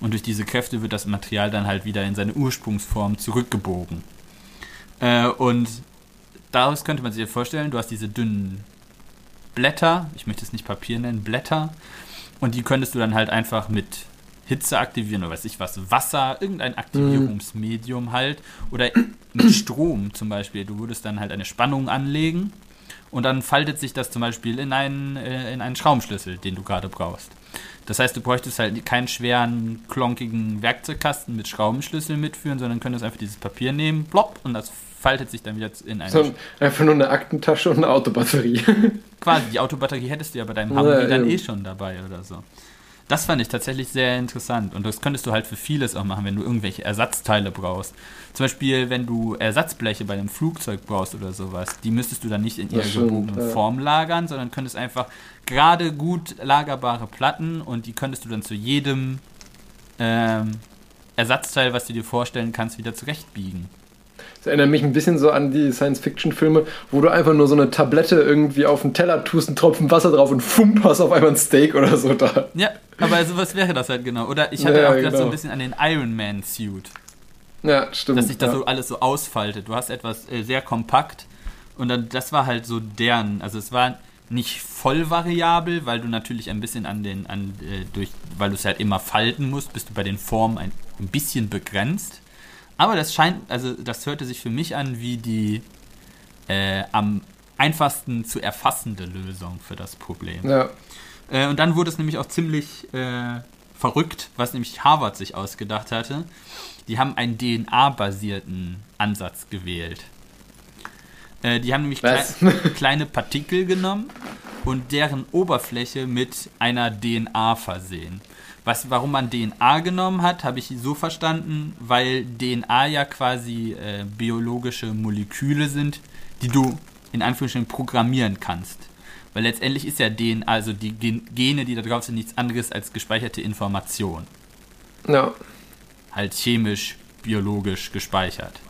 Und durch diese Kräfte wird das Material dann halt wieder in seine Ursprungsform zurückgebogen. Äh, und daraus könnte man sich ja vorstellen, du hast diese dünnen Blätter, ich möchte es nicht Papier nennen, Blätter, und die könntest du dann halt einfach mit Hitze aktivieren oder weiß ich was, Wasser, irgendein Aktivierungsmedium halt. Oder mit Strom zum Beispiel. Du würdest dann halt eine Spannung anlegen und dann faltet sich das zum Beispiel in einen, äh, in einen Schraubenschlüssel, den du gerade brauchst. Das heißt, du bräuchtest halt keinen schweren, klonkigen Werkzeugkasten mit Schraubenschlüssel mitführen, sondern könntest einfach dieses Papier nehmen, plopp, und das faltet sich dann wieder in eine. So, einfach nur eine Aktentasche und eine Autobatterie. Quasi, die Autobatterie hättest du ja bei deinem Humvee ja, dann eh schon dabei oder so. Das fand ich tatsächlich sehr interessant und das könntest du halt für vieles auch machen, wenn du irgendwelche Ersatzteile brauchst. Zum Beispiel, wenn du Ersatzbleche bei einem Flugzeug brauchst oder sowas, die müsstest du dann nicht in ihrer gebogenen. Form lagern, sondern könntest einfach gerade gut lagerbare Platten und die könntest du dann zu jedem ähm, Ersatzteil, was du dir vorstellen kannst, wieder zurechtbiegen. Das erinnert mich ein bisschen so an die Science-Fiction-Filme, wo du einfach nur so eine Tablette irgendwie auf den Teller tust, einen Tropfen Wasser drauf und fump, hast auf einmal ein Steak oder so da. Ja, aber sowas wäre das halt genau. Oder ich hatte ja, auch gedacht, genau. so ein bisschen an den Iron Man-Suit. Ja, stimmt. Dass sich das ja. so alles so ausfaltet. Du hast etwas äh, sehr kompakt und dann, das war halt so deren. Also es war nicht voll variabel, weil du natürlich ein bisschen an den, an, äh, durch, weil du es halt immer falten musst, bist du bei den Formen ein, ein bisschen begrenzt. Aber das scheint, also das hörte sich für mich an wie die äh, am einfachsten zu erfassende Lösung für das Problem. Ja. Äh, und dann wurde es nämlich auch ziemlich äh, verrückt, was nämlich Harvard sich ausgedacht hatte. Die haben einen DNA-basierten Ansatz gewählt. Äh, die haben nämlich klei kleine Partikel genommen und deren Oberfläche mit einer DNA versehen. Was, warum man DNA genommen hat, habe ich so verstanden, weil DNA ja quasi äh, biologische Moleküle sind, die du in Anführungsstrichen programmieren kannst. Weil letztendlich ist ja DNA, also die Gene, die da drauf sind, nichts anderes als gespeicherte Information. Ja. Halt chemisch, biologisch gespeichert.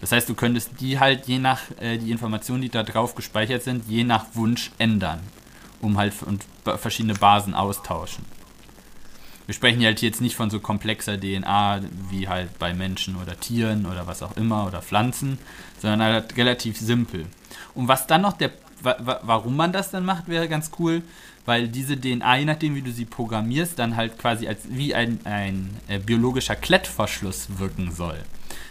Das heißt, du könntest die halt je nach äh, die Informationen, die da drauf gespeichert sind, je nach Wunsch ändern, um halt und verschiedene Basen austauschen wir sprechen halt jetzt nicht von so komplexer DNA wie halt bei Menschen oder Tieren oder was auch immer oder Pflanzen, sondern halt relativ simpel. Und was dann noch der, warum man das dann macht, wäre ganz cool, weil diese DNA, je nachdem wie du sie programmierst, dann halt quasi als wie ein, ein äh, biologischer Klettverschluss wirken soll.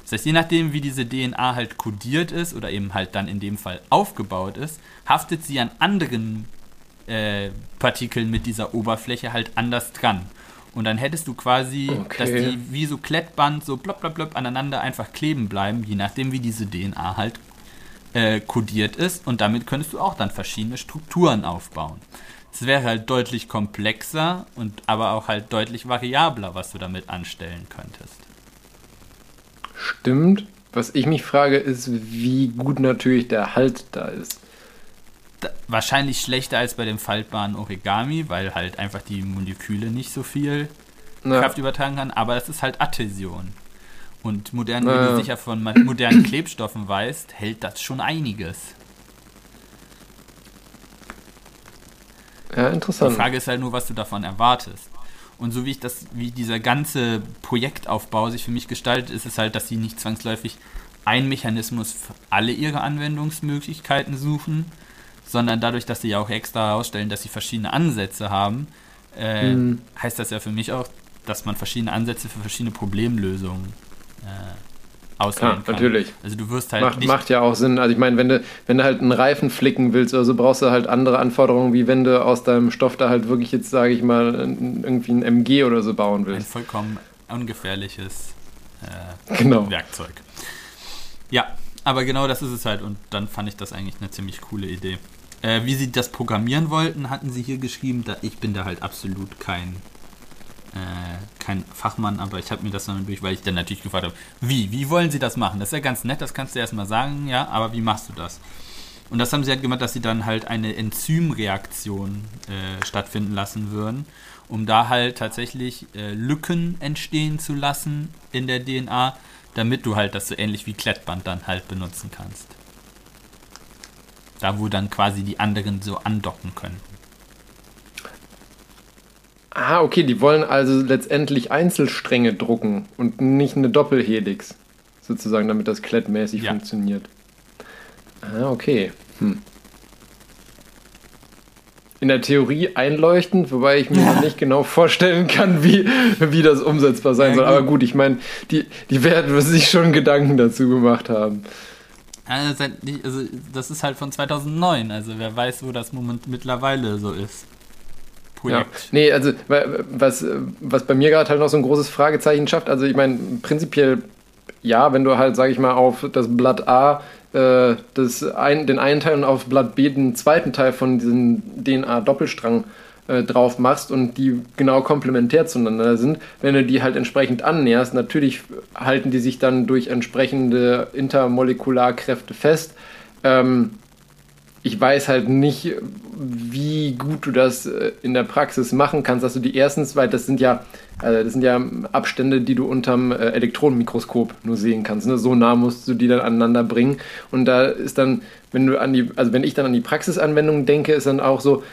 Das heißt, je nachdem wie diese DNA halt kodiert ist oder eben halt dann in dem Fall aufgebaut ist, haftet sie an anderen äh, Partikeln mit dieser Oberfläche halt anders dran. Und dann hättest du quasi, okay. dass die wie so Klettband so blop, blop, blop aneinander einfach kleben bleiben, je nachdem wie diese DNA halt äh, kodiert ist. Und damit könntest du auch dann verschiedene Strukturen aufbauen. Es wäre halt deutlich komplexer und aber auch halt deutlich variabler, was du damit anstellen könntest. Stimmt. Was ich mich frage, ist, wie gut natürlich der Halt da ist wahrscheinlich schlechter als bei dem faltbaren Origami, weil halt einfach die Moleküle nicht so viel ja. Kraft übertragen kann, aber es ist halt Adhäsion. Und modern, ja. wenn du sicher von modernen Klebstoffen weißt, hält das schon einiges. Ja, interessant. Die Frage ist halt nur, was du davon erwartest. Und so wie ich das, wie dieser ganze Projektaufbau sich für mich gestaltet, ist es halt, dass sie nicht zwangsläufig einen Mechanismus für alle ihre Anwendungsmöglichkeiten suchen, sondern dadurch, dass sie ja auch extra herausstellen, dass sie verschiedene Ansätze haben, äh, mhm. heißt das ja für mich auch, dass man verschiedene Ansätze für verschiedene Problemlösungen äh, auswählen ja, kann. natürlich. Also du wirst halt macht, nicht macht ja auch Sinn. Also ich meine, wenn du, wenn du halt einen Reifen flicken willst oder so, brauchst du halt andere Anforderungen, wie wenn du aus deinem Stoff da halt wirklich jetzt, sage ich mal, irgendwie ein MG oder so bauen willst. Ein vollkommen ungefährliches äh, genau. Werkzeug. Ja, aber genau das ist es halt und dann fand ich das eigentlich eine ziemlich coole Idee. Äh, wie sie das programmieren wollten, hatten sie hier geschrieben. Da, ich bin da halt absolut kein, äh, kein Fachmann, aber ich habe mir das dann durch, weil ich dann natürlich gefragt habe, wie, wie wollen sie das machen? Das ist ja ganz nett, das kannst du erstmal sagen, ja, aber wie machst du das? Und das haben sie halt gemacht, dass sie dann halt eine Enzymreaktion äh, stattfinden lassen würden. um da halt tatsächlich äh, Lücken entstehen zu lassen in der DNA, damit du halt das so ähnlich wie Klettband dann halt benutzen kannst. Da wo dann quasi die anderen so andocken können. Ah, okay, die wollen also letztendlich Einzelstränge drucken und nicht eine Doppelhelix, sozusagen, damit das klettmäßig Ja. funktioniert. Ah, okay. Hm. In der Theorie einleuchtend, wobei ich mir Ja. noch nicht genau vorstellen kann, wie, wie das umsetzbar sein Ja, soll. Aber gut, ich meine, die, die werden sich schon Gedanken dazu gemacht haben. Also, das ist halt von 2009, also wer weiß, wo das Moment mittlerweile so ist. Ja, Projekt. nee, also wa- was, was bei mir gerade halt noch so ein großes Fragezeichen schafft, also ich meine, prinzipiell ja, wenn du halt, sag ich mal, auf das Blatt A äh, das ein, den einen Teil und auf Blatt B den zweiten Teil von diesem DNA-Doppelstrang äh, drauf machst und die genau komplementär zueinander sind, wenn du die halt entsprechend annäherst, natürlich halten die sich dann durch entsprechende Intermolekularkräfte fest. Ähm, ich weiß halt nicht, wie gut du das äh, in der Praxis machen kannst, dass du die erstens, weil das sind ja, äh, das sind ja Abstände, die du unterm äh, Elektronenmikroskop nur sehen kannst. Ne? So nah musst du die dann aneinander bringen. Und da ist dann, wenn du an die, also wenn ich dann an die Praxisanwendung denke, ist dann auch so,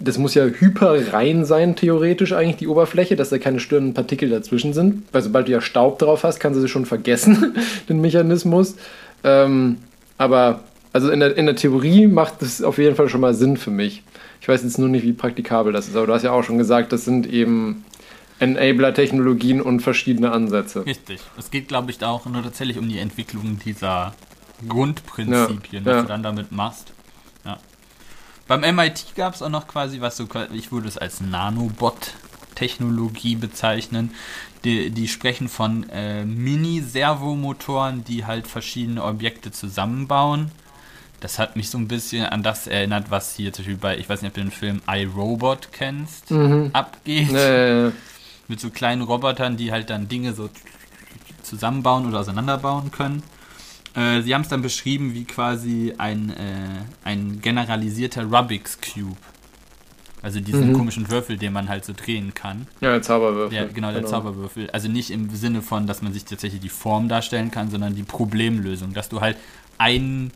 das muss ja hyperrein sein, theoretisch eigentlich, die Oberfläche, dass da keine störenden Partikel dazwischen sind. Weil sobald du ja Staub drauf hast, kannst du sie schon vergessen, den Mechanismus. Ähm, aber also in der, in der Theorie macht das auf jeden Fall schon mal Sinn für mich. Ich weiß jetzt nur nicht, wie praktikabel das ist, aber du hast ja auch schon gesagt, das sind eben Enabler-Technologien und verschiedene Ansätze. Richtig. Es geht, glaube ich, auch nur tatsächlich um die Entwicklung dieser Grundprinzipien, Ja, was ja. du dann damit machst. Ja. Beim MIT gab es auch noch quasi was so, ich würde es als Nanobot-Technologie bezeichnen. Die, die sprechen von äh, Mini-Servomotoren, die halt verschiedene Objekte zusammenbauen. Das hat mich so ein bisschen an das erinnert, was hier zum Beispiel bei, ich weiß nicht, ob du den Film iRobot kennst, abgeht Äh, mit so kleinen Robotern, die halt dann Dinge so zusammenbauen oder auseinanderbauen können. Äh, sie haben es dann beschrieben wie quasi ein, äh, ein generalisierter Rubik's Cube. Also diesen Mhm. komischen Würfel, den man halt so drehen kann. ja, der Zauberwürfel. Ja, genau, der Zauberwürfel. Also nicht im Sinne von, dass man sich tatsächlich die Form darstellen kann, sondern die Problemlösung. Dass du halt einen,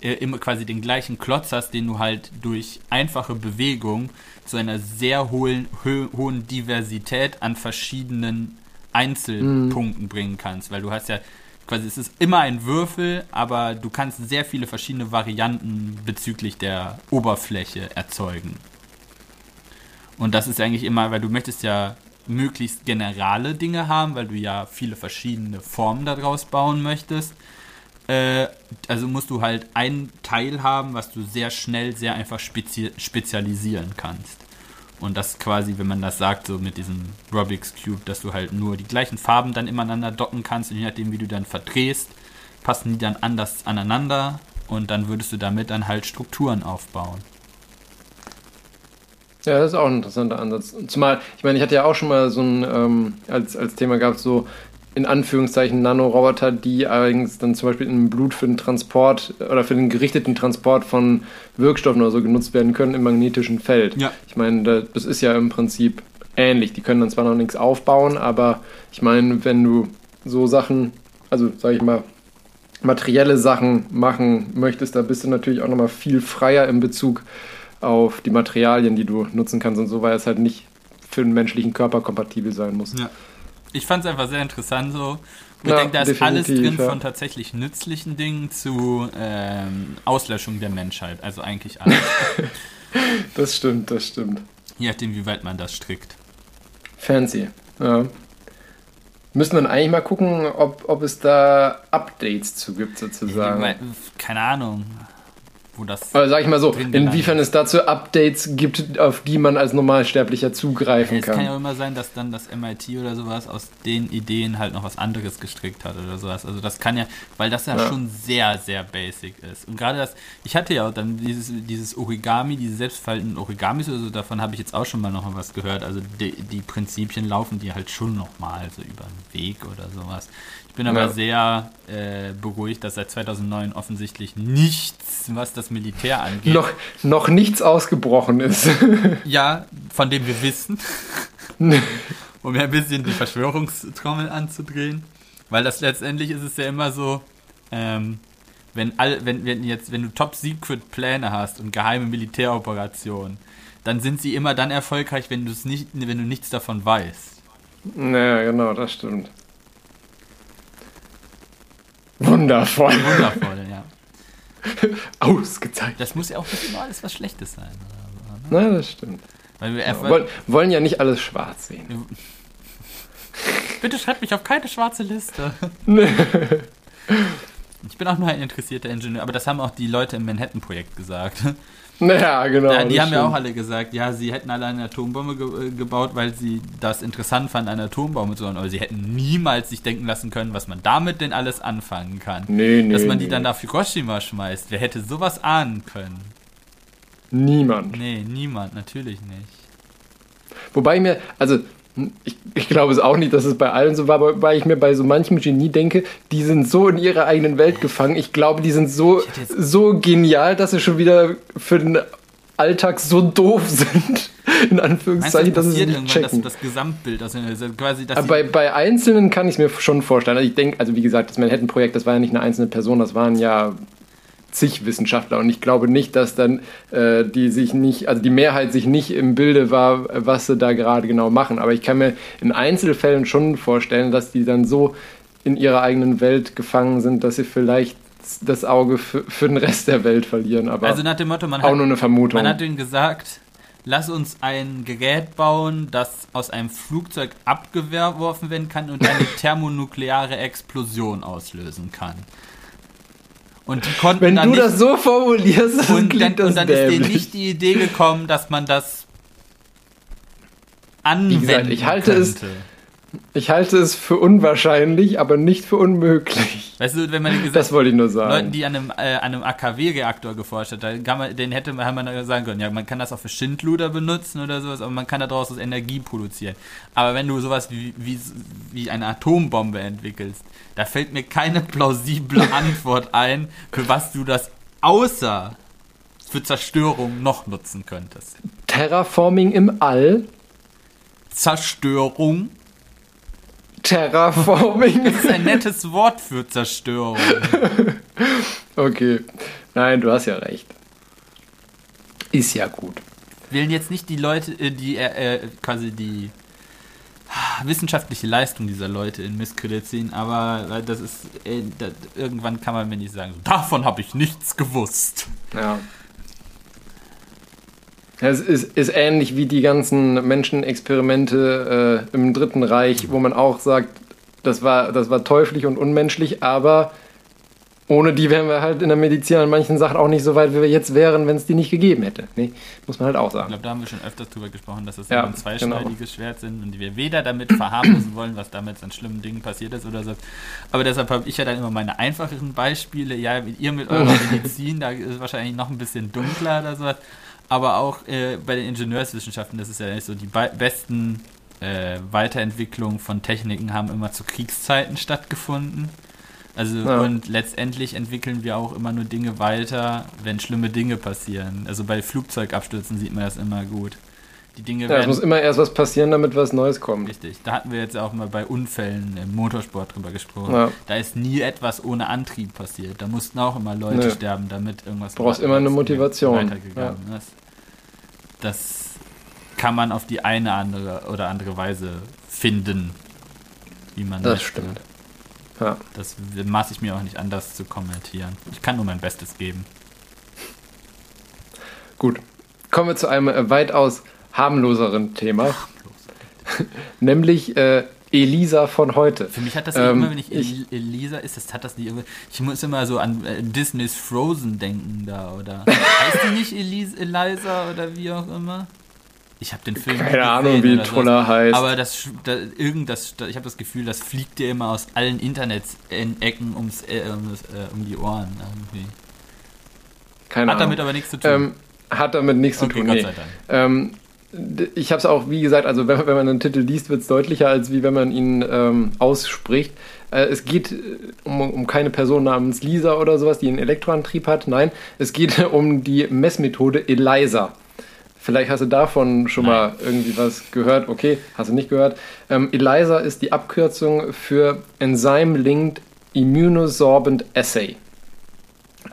äh, immer quasi den gleichen Klotz hast, den du halt durch einfache Bewegung zu einer sehr hohen, hö hohen Diversität an verschiedenen Einzelpunkten bringen kannst. Weil du hast ja quasi, es ist immer ein Würfel, aber du kannst sehr viele verschiedene Varianten bezüglich der Oberfläche erzeugen. Und das ist eigentlich immer, weil du möchtest ja möglichst generale Dinge haben, weil du ja viele verschiedene Formen daraus bauen möchtest. Äh, also musst du halt ein Teil haben, was du sehr schnell, sehr einfach spezi spezialisieren kannst. Und das quasi, wenn man das sagt, so mit diesem Rubik's Cube, dass du halt nur die gleichen Farben dann ineinander docken kannst und je nachdem, wie du dann verdrehst, passen die dann anders aneinander und dann würdest du damit dann halt Strukturen aufbauen. Ja, das ist auch ein interessanter Ansatz. Zumal, ich meine, ich hatte ja auch schon mal so ein, ähm, als, als Thema gab so in Anführungszeichen Nanoroboter, die allerdings dann zum Beispiel im Blut für den Transport oder für den gerichteten Transport von Wirkstoffen oder so genutzt werden können im magnetischen Feld. Ja. Ich meine, da- das ist ja im Prinzip ähnlich. Die können dann zwar noch nichts aufbauen, aber ich meine, wenn du so Sachen, also sag ich mal, materielle Sachen machen möchtest, da bist du natürlich auch nochmal viel freier in Bezug auf die Materialien, die du nutzen kannst und so, weil es halt nicht für den menschlichen Körper kompatibel sein muss. Ja. Ich fand es einfach sehr interessant so. Ich Ja, denke, da ist alles drin ja. von tatsächlich nützlichen Dingen zu ähm, Auslöschung der Menschheit. Also eigentlich alles. Das stimmt, das stimmt. Je nachdem, wie weit man das strickt. Fancy. Ja. Müssen wir dann eigentlich mal gucken, ob, ob es da Updates zu gibt, sozusagen. Weil, keine Ahnung, wo das. Aber sag ich mal so, inwiefern es dazu Updates gibt, auf die man als Normalsterblicher zugreifen Es kann ja kann. auch immer sein, dass dann das MIT oder sowas aus den Ideen halt noch was anderes gestrickt hat oder sowas. Also das kann ja, weil das ja, Ja. schon sehr, sehr basic ist. Und gerade das, ich hatte ja auch dann dieses, dieses Origami, diese selbstfaltenden Origamis oder so, davon habe ich jetzt auch schon mal noch mal was gehört. Also die, die Prinzipien laufen die halt schon noch mal so über den Weg oder sowas. Ich bin aber Ja. sehr äh, beruhigt, dass seit 2009 offensichtlich nichts, was das Militär angeht, Noch, noch nichts ausgebrochen ist. ja, von dem wir wissen, um ja ein bisschen die Verschwörungstrommel anzudrehen. Weil das letztendlich ist es ja immer so, ähm, wenn, all, wenn, wenn, jetzt, wenn du Top-Secret-Pläne hast und geheime Militäroperationen, dann sind sie immer dann erfolgreich, wenn, nicht, wenn du nichts davon weißt. Naja, genau, das stimmt. Wundervoll. Wundervoll, ja. Ausgezeichnet. Das muss ja auch nicht immer alles was Schlechtes sein. Oder? Na, das stimmt. Weil wir ja, wollen, wollen ja nicht alles schwarz sehen. Bitte schreibt mich auf keine schwarze Liste. ich bin auch nur ein interessierter Ingenieur, aber das haben auch die Leute im Manhattan-Projekt gesagt. Naja, genau. Ja, die haben ja auch alle gesagt, ja, sie hätten alle eine Atombombe ge äh, gebaut, weil sie das interessant fanden, eine Atombombe zu bauen. Aber sie hätten niemals sich denken lassen können, was man damit denn alles anfangen kann. Nee, nee. Dass man die nee. dann nach Hiroshima schmeißt. Wer hätte sowas ahnen können? Niemand. Nee, niemand, natürlich nicht. Wobei mir, also ich, ich glaube es auch nicht, dass es bei allen so war, weil ich mir bei so manchem Genie denke, die sind so in ihrer eigenen Welt gefangen. Ich glaube, die sind so, so genial, dass sie schon wieder für den Alltag so doof sind. In Anführungszeichen, Meinst das dass sie nicht checken. das, das Gesamtbild, also quasi, Aber bei, bei Einzelnen kann ich es mir schon vorstellen. Also ich denke, also wie gesagt, das Manhattan-Projekt, das war ja nicht eine einzelne Person, das waren ja zig Wissenschaftler und ich glaube nicht, dass dann äh, die sich nicht, also die Mehrheit sich nicht im Bilde war, was sie da gerade genau machen. Aber ich kann mir in Einzelfällen schon vorstellen, dass die dann so in ihrer eigenen Welt gefangen sind, dass sie vielleicht das Auge für, für den Rest der Welt verlieren. Aber also nach dem Motto, man auch hat, nur eine Vermutung. man hat ihnen gesagt, lass uns ein Gerät bauen, das aus einem Flugzeug abgeworfen werden kann und eine thermonukleare Explosion auslösen kann. Und die konnten Wenn dann du nicht, das so formulierst, das und, dann, das und dann ist denen dämlich. nicht die Idee gekommen, dass man das anwenden gesagt, ich halte es- könnte. Ich halte es für unwahrscheinlich, aber nicht für unmöglich. Weißt du, wenn man gesagt Das wollte ich nur sagen. Leuten, die an einem, äh, an einem AKW-Reaktor geforscht hat, da kann man, den hätte man, man sagen können, ja, man kann das auch für Schindluder benutzen oder sowas, aber man kann daraus aus Energie produzieren. Aber wenn du sowas wie, wie, wie eine Atombombe entwickelst, da fällt mir keine plausible Antwort ein, für was du das außer für Zerstörung noch nutzen könntest. Terraforming im All. Zerstörung Terraforming. ist ein nettes Wort für Zerstörung. Okay. Nein, du hast ja recht. Ist ja gut. wählen jetzt nicht die Leute, äh, die äh, äh, quasi die wissenschaftliche Leistung dieser Leute in Misskredit ziehen, aber äh, das ist äh, das, irgendwann kann man mir nicht sagen, davon habe ich nichts gewusst. Ja. Es ist, ist ähnlich wie die ganzen Menschenexperimente äh, im Dritten Reich, wo man auch sagt, das war, das war teuflisch und unmenschlich, aber ohne die wären wir halt in der Medizin an manchen Sachen auch nicht so weit, wie wir jetzt wären, wenn es die nicht gegeben hätte. Nee, muss man halt auch Ich sagen. glaube, da haben wir schon öfters drüber gesprochen, dass das Ja, ein zweischneidiges Schwert sind und wir weder damit verharmlosen wollen, was damit an schlimmen Dingen passiert ist oder so. Aber deshalb habe ich ja dann immer meine einfacheren Beispiele. Ja, ihr mit eurer Medizin, da ist es wahrscheinlich noch ein bisschen dunkler oder sowas. Aber auch äh, bei den Ingenieurswissenschaften, das ist ja nicht so, die be besten äh, Weiterentwicklungen von Techniken haben immer zu Kriegszeiten stattgefunden. Also Ja. und letztendlich entwickeln wir auch immer nur Dinge weiter, wenn schlimme Dinge passieren. Also bei Flugzeugabstürzen sieht man das immer gut. Die Dinge Ja, es muss werden immer erst was passieren, damit was Neues kommt. richtig. Da hatten wir jetzt auch mal bei Unfällen im Motorsport drüber gesprochen. Ja. Da ist nie etwas ohne Antrieb passiert. Da mussten auch immer Leute Nö. sterben, damit irgendwas Du brauchst immer eine Motivation. weitergegangen ist. Das kann man auf die eine andere oder andere Weise finden, wie man Das möchte. stimmt. Ja. Das maße ich mir auch nicht an, das zu kommentieren. Ich kann nur mein Bestes geben. Gut. Kommen wir zu einem äh, weitaus harmloseren Thema, nämlich äh, Elisa von heute. Für mich hat das Ähm, immer, wenn ich, ich- El Elisa ist, das hat das nicht irgendwie. Ich muss immer so an äh, Disneys Frozen denken da, oder? heißt die nicht Elisa, Eliza oder wie auch immer? Ich habe den Film. Keine Ahnung, wie Troller sowas. heißt. Aber das, sch- da, irgend das, da, ich habe das Gefühl, das fliegt dir immer aus allen Internets-Ecken ums, äh, ums, äh, um die Ohren. Irgendwie. Keine Hat Ahnung. damit aber nichts zu tun. Ähm, hat damit nichts okay, zu tun. Gott Nee. sei Dank. Ähm, ich habe es auch, wie gesagt, also wenn, wenn man einen Titel liest, wird es deutlicher, als wie wenn man ihn ähm, ausspricht. Äh, es geht äh, um, um keine Person namens Lisa oder sowas, die einen Elektroantrieb hat. Nein, es geht um die Messmethode ELISA. Vielleicht hast du davon schon mal irgendwie was gehört. Okay, hast du nicht gehört. Ähm, ELISA ist die Abkürzung für Enzyme Linked Immunosorbent Assay.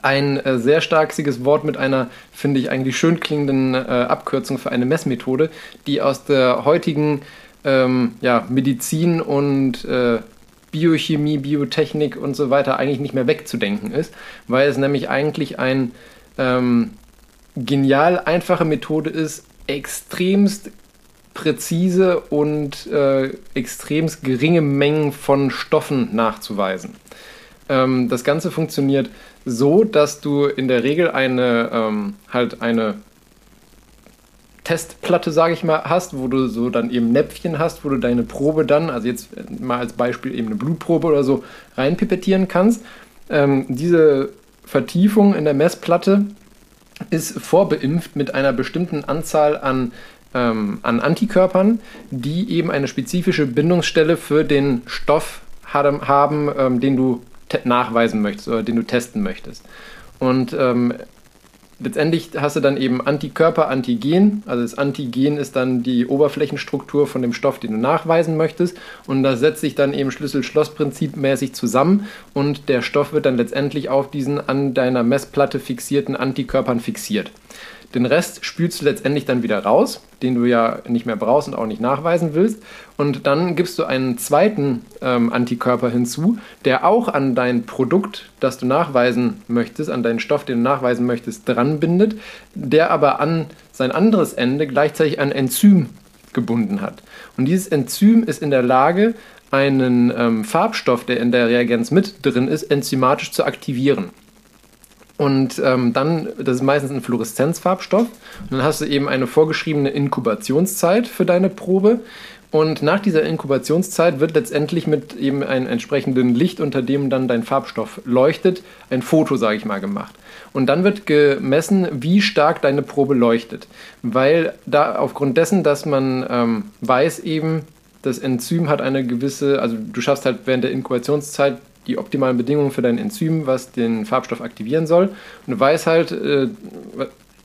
Ein äh, sehr starksiges Wort mit einer, finde ich, eigentlich schön klingenden äh, Abkürzung für eine Messmethode, die aus der heutigen ähm, ja, Medizin und äh, Biochemie, Biotechnik und so weiter eigentlich nicht mehr wegzudenken ist, weil es nämlich eigentlich ein ähm, genial einfache Methode ist, extremst präzise und äh, extremst geringe Mengen von Stoffen nachzuweisen. Ähm, das Ganze funktioniert so, dass du in der Regel eine ähm, halt eine Testplatte, sage ich mal, hast, wo du so dann eben Näpfchen hast, wo du deine Probe dann, also jetzt mal als Beispiel eben eine Blutprobe oder so, reinpipettieren kannst. Ähm, diese Vertiefung in der Messplatte ist vorbeimpft mit einer bestimmten Anzahl an, ähm, an Antikörpern, die eben eine spezifische Bindungsstelle für den Stoff haben, ähm, den du nachweisen möchtest oder den du testen möchtest. Und ähm, letztendlich hast du dann eben Antikörper, Antigen. Also das Antigen ist dann die Oberflächenstruktur von dem Stoff, den du nachweisen möchtest. Und das setzt sich dann eben Schlüssel-Schloss-Prinzip mäßig zusammen. Und der Stoff wird dann letztendlich auf diesen an deiner Messplatte fixierten Antikörpern fixiert. Den Rest spülst du letztendlich dann wieder raus, den du ja nicht mehr brauchst und auch nicht nachweisen willst. Und dann gibst du einen zweiten ähm, Antikörper hinzu, der auch an dein Produkt, das du nachweisen möchtest, an deinen Stoff, den du nachweisen möchtest, dran bindet, der aber an sein anderes Ende gleichzeitig ein Enzym gebunden hat. Und dieses Enzym ist in der Lage, einen ähm, Farbstoff, der in der Reagenz mit drin ist, enzymatisch zu aktivieren. Und ähm, dann, das ist meistens ein Fluoreszenzfarbstoff. Und dann hast du eben eine vorgeschriebene Inkubationszeit für deine Probe. Und nach dieser Inkubationszeit wird letztendlich mit eben einem entsprechenden Licht, unter dem dann dein Farbstoff leuchtet, ein Foto, sage ich mal, gemacht. Und dann wird gemessen, wie stark deine Probe leuchtet. Weil da aufgrund dessen, dass man ähm, weiß eben, das Enzym hat eine gewisse, also du schaffst halt während der Inkubationszeit die optimalen Bedingungen für dein Enzym, was den Farbstoff aktivieren soll. Und du weißt halt, äh,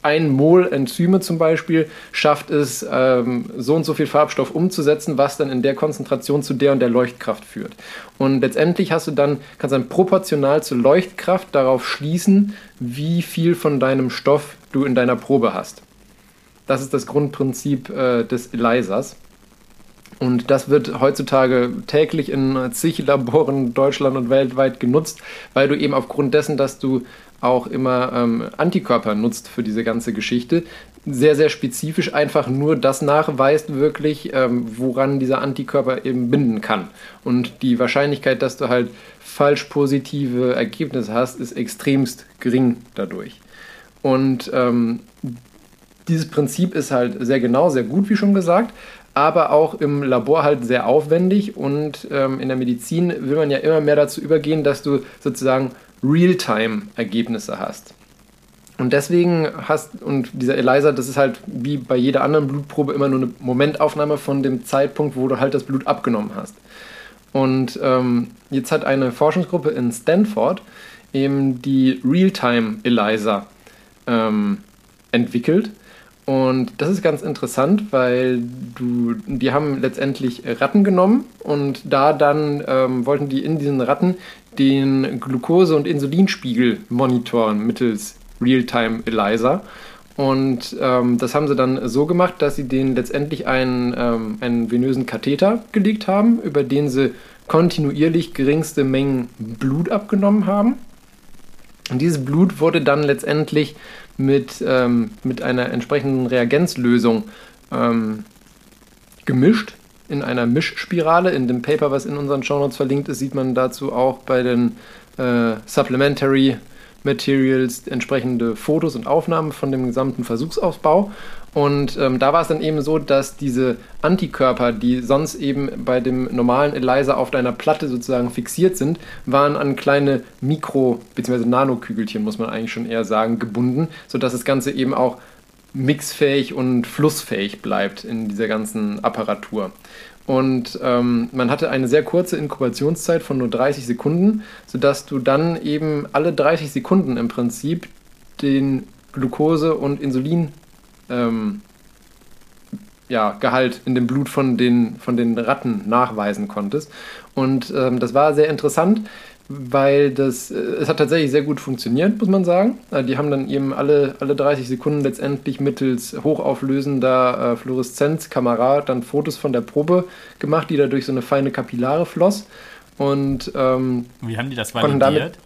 ein Mol Enzyme zum Beispiel schafft es, ähm, so und so viel Farbstoff umzusetzen, was dann in der Konzentration zu der und der Leuchtkraft führt. Und letztendlich hast du dann, kannst dann proportional zur Leuchtkraft darauf schließen, wie viel von deinem Stoff du in deiner Probe hast. Das ist das Grundprinzip äh, des ELISAs. Und das wird heutzutage täglich in zig Laboren Deutschland und weltweit genutzt, weil du eben aufgrund dessen, dass du auch immer ähm, Antikörper nutzt für diese ganze Geschichte, sehr, sehr spezifisch einfach nur das nachweist wirklich, ähm, woran dieser Antikörper eben binden kann. Und die Wahrscheinlichkeit, dass du halt falsch positive Ergebnisse hast, ist extremst gering dadurch. Und ähm, dieses Prinzip ist halt sehr genau, sehr gut, wie schon gesagt, aber auch im Labor halt sehr aufwendig und ähm, in der Medizin will man ja immer mehr dazu übergehen, dass du sozusagen Realtime-Ergebnisse hast. Und deswegen hast, und dieser ELISA, das ist halt wie bei jeder anderen Blutprobe immer nur eine Momentaufnahme von dem Zeitpunkt, wo du halt das Blut abgenommen hast. Und ähm, jetzt hat eine Forschungsgruppe in Stanford eben die Realtime ELISA ähm, entwickelt. Und das ist ganz interessant, weil du, die haben letztendlich Ratten genommen und da dann ähm, wollten die in diesen Ratten den Glucose- und Insulinspiegel monitoren mittels Realtime ELISA. Und ähm, das haben sie dann so gemacht, dass sie denen letztendlich einen, ähm, einen venösen Katheter gelegt haben, über den sie kontinuierlich geringste Mengen Blut abgenommen haben. Und dieses Blut wurde dann letztendlich mit, ähm, mit einer entsprechenden Reagenzlösung ähm, gemischt in einer Mischspirale. In dem Paper, was in unseren Shownotes verlinkt ist, sieht man dazu auch bei den äh, Supplementary Materials entsprechende Fotos und Aufnahmen von dem gesamten Versuchsaufbau. Und ähm, da war es dann eben so, dass diese Antikörper, die sonst eben bei dem normalen ELISA auf deiner Platte sozusagen fixiert sind, waren an kleine Mikro- bzw. Nanokügelchen, muss man eigentlich schon eher sagen, gebunden, sodass das Ganze eben auch mixfähig und flussfähig bleibt in dieser ganzen Apparatur. Und ähm, man hatte eine sehr kurze Inkubationszeit von nur 30 Sekunden, sodass du dann eben alle 30 Sekunden im Prinzip den Glucose- und Insulin ähm, ja, Gehalt in dem Blut von den, von den Ratten nachweisen konntest. Und ähm, das war sehr interessant, weil das, äh, es hat tatsächlich sehr gut funktioniert, muss man sagen. Äh, die haben dann eben alle, alle 30 Sekunden letztendlich mittels hochauflösender äh, Fluoreszenzkamera dann Fotos von der Probe gemacht, die da durch so eine feine Kapillare floss. Und ähm, Wie haben die das konnten damit-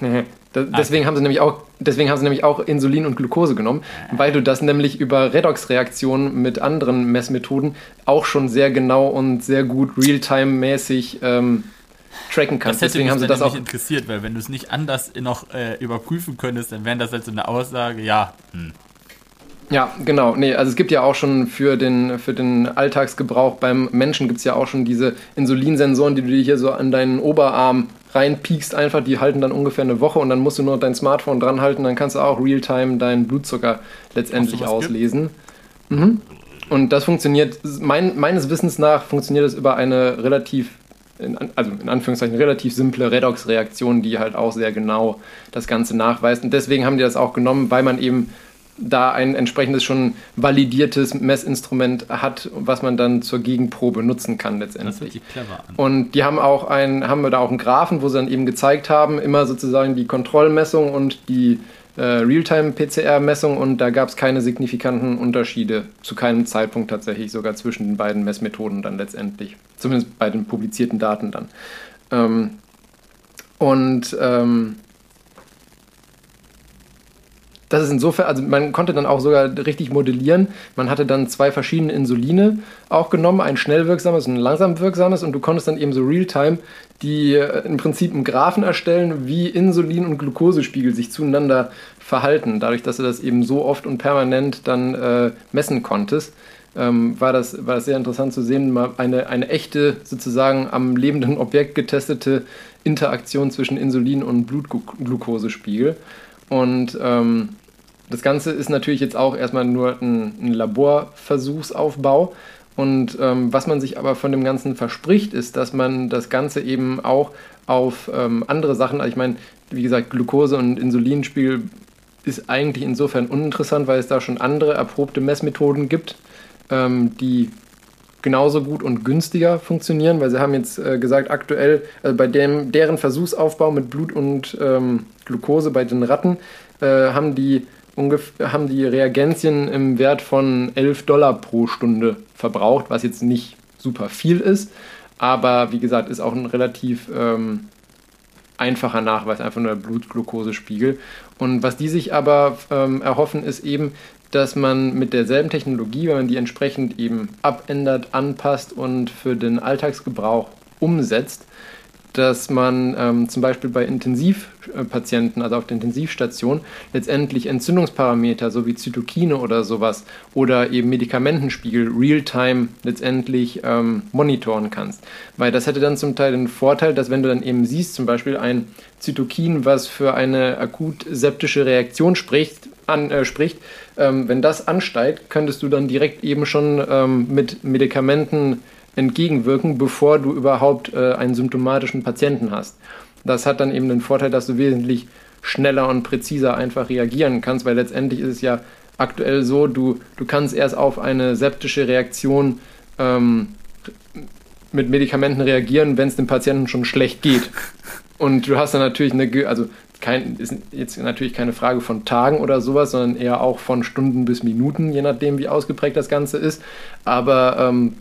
da, deswegen haben sie nämlich auch deswegen haben sie nämlich auch Insulin und Glucose genommen, weil du das nämlich über Redox-Reaktionen mit anderen Messmethoden auch schon sehr genau und sehr gut Realtime-mäßig ähm, tracken Das kannst. hätte Deswegen mich haben sie das auch interessiert, weil wenn du es nicht anders noch äh, überprüfen könntest, dann wäre das halt so eine Aussage, ja, hm. Ja, genau. Nee, also es gibt ja auch schon für den, für den Alltagsgebrauch beim Menschen gibt es ja auch schon diese Insulinsensoren, die du dir hier so an deinen Oberarm reinpiekst einfach, die halten dann ungefähr eine Woche und dann musst du nur dein Smartphone dran halten, dann kannst du auch real-time deinen Blutzucker letztendlich auslesen. Mhm. Und das funktioniert, mein, meines Wissens nach funktioniert es über eine relativ, in, also in Anführungszeichen relativ simple Redox-Reaktion, die halt auch sehr genau das Ganze nachweist. Und deswegen haben die das auch genommen, weil man eben da ein entsprechendes schon validiertes Messinstrument hat, was man dann zur Gegenprobe nutzen kann das hört letztendlich. sich clever an. Und die haben auch ein, haben wir da auch einen Graphen, wo sie dann eben gezeigt haben, immer sozusagen die Kontrollmessung und die äh, Realtime-PCR-Messung und da gab es keine signifikanten Unterschiede, zu keinem Zeitpunkt tatsächlich, sogar zwischen den beiden Messmethoden dann letztendlich. Zumindest bei den publizierten Daten dann. Ähm, und ähm, das ist insofern, also man konnte dann auch sogar richtig modellieren. Man hatte dann zwei verschiedene Insuline auch genommen, ein schnell wirksames und ein langsam wirksames und du konntest dann eben so real-time die äh, im Prinzip einen Graphen erstellen, wie Insulin- und Glukosespiegel sich zueinander verhalten. Dadurch, dass du das eben so oft und permanent dann äh, messen konntest, ähm, war, das, war das sehr interessant zu sehen, mal eine, eine echte, sozusagen am lebenden Objekt getestete Interaktion zwischen Insulin und Blutglukosespiegel. Und ähm, das Ganze ist natürlich jetzt auch erstmal nur ein, ein Laborversuchsaufbau. Und ähm, was man sich aber von dem Ganzen verspricht, ist, dass man das Ganze eben auch auf ähm, andere Sachen, also ich meine, wie gesagt, Glucose und Insulinspiegel ist eigentlich insofern uninteressant, weil es da schon andere erprobte Messmethoden gibt, ähm, die genauso gut und günstiger funktionieren, weil sie haben jetzt äh, gesagt, aktuell äh, bei dem, deren Versuchsaufbau mit Blut und ähm, Glucose bei den Ratten äh, haben die haben die Reagenzien im Wert von 11 Dollar pro Stunde verbraucht, was jetzt nicht super viel ist, aber wie gesagt, ist auch ein relativ ähm, einfacher Nachweis, einfach nur der Blutglukosespiegel. Und was die sich aber ähm, erhoffen, ist eben, dass man mit derselben Technologie, wenn man die entsprechend eben abändert, anpasst und für den Alltagsgebrauch umsetzt, dass man ähm, zum Beispiel bei Intensivpatienten, also auf der Intensivstation, letztendlich Entzündungsparameter sowie Zytokine oder sowas oder eben Medikamentenspiegel real-time letztendlich ähm, monitoren kannst. Weil das hätte dann zum Teil den Vorteil, dass wenn du dann eben siehst, zum Beispiel ein Zytokin, was für eine akut septische Reaktion spricht, an, äh, spricht, ähm, wenn das ansteigt, könntest du dann direkt eben schon ähm, mit Medikamenten entgegenwirken, bevor du überhaupt äh, einen symptomatischen Patienten hast. Das hat dann eben den Vorteil, dass du wesentlich schneller und präziser einfach reagieren kannst, weil letztendlich ist es ja aktuell so, du, du kannst erst auf eine septische Reaktion ähm, mit Medikamenten reagieren, wenn es dem Patienten schon schlecht geht. Und du hast dann natürlich eine, also kein, ist jetzt natürlich keine Frage von Tagen oder sowas, sondern eher auch von Stunden bis Minuten, je nachdem, wie ausgeprägt das Ganze ist. Aber ähm,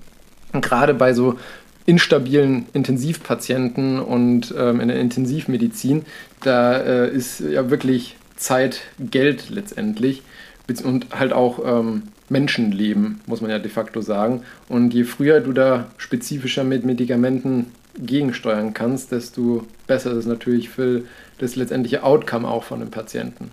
gerade bei so instabilen Intensivpatienten und ähm, in der Intensivmedizin, da äh, ist ja wirklich Zeit Geld letztendlich und halt auch ähm, Menschenleben, muss man ja de facto sagen. Und je früher du da spezifischer mit Medikamenten gegensteuern kannst, desto besser ist es natürlich für das letztendliche Outcome auch von dem Patienten.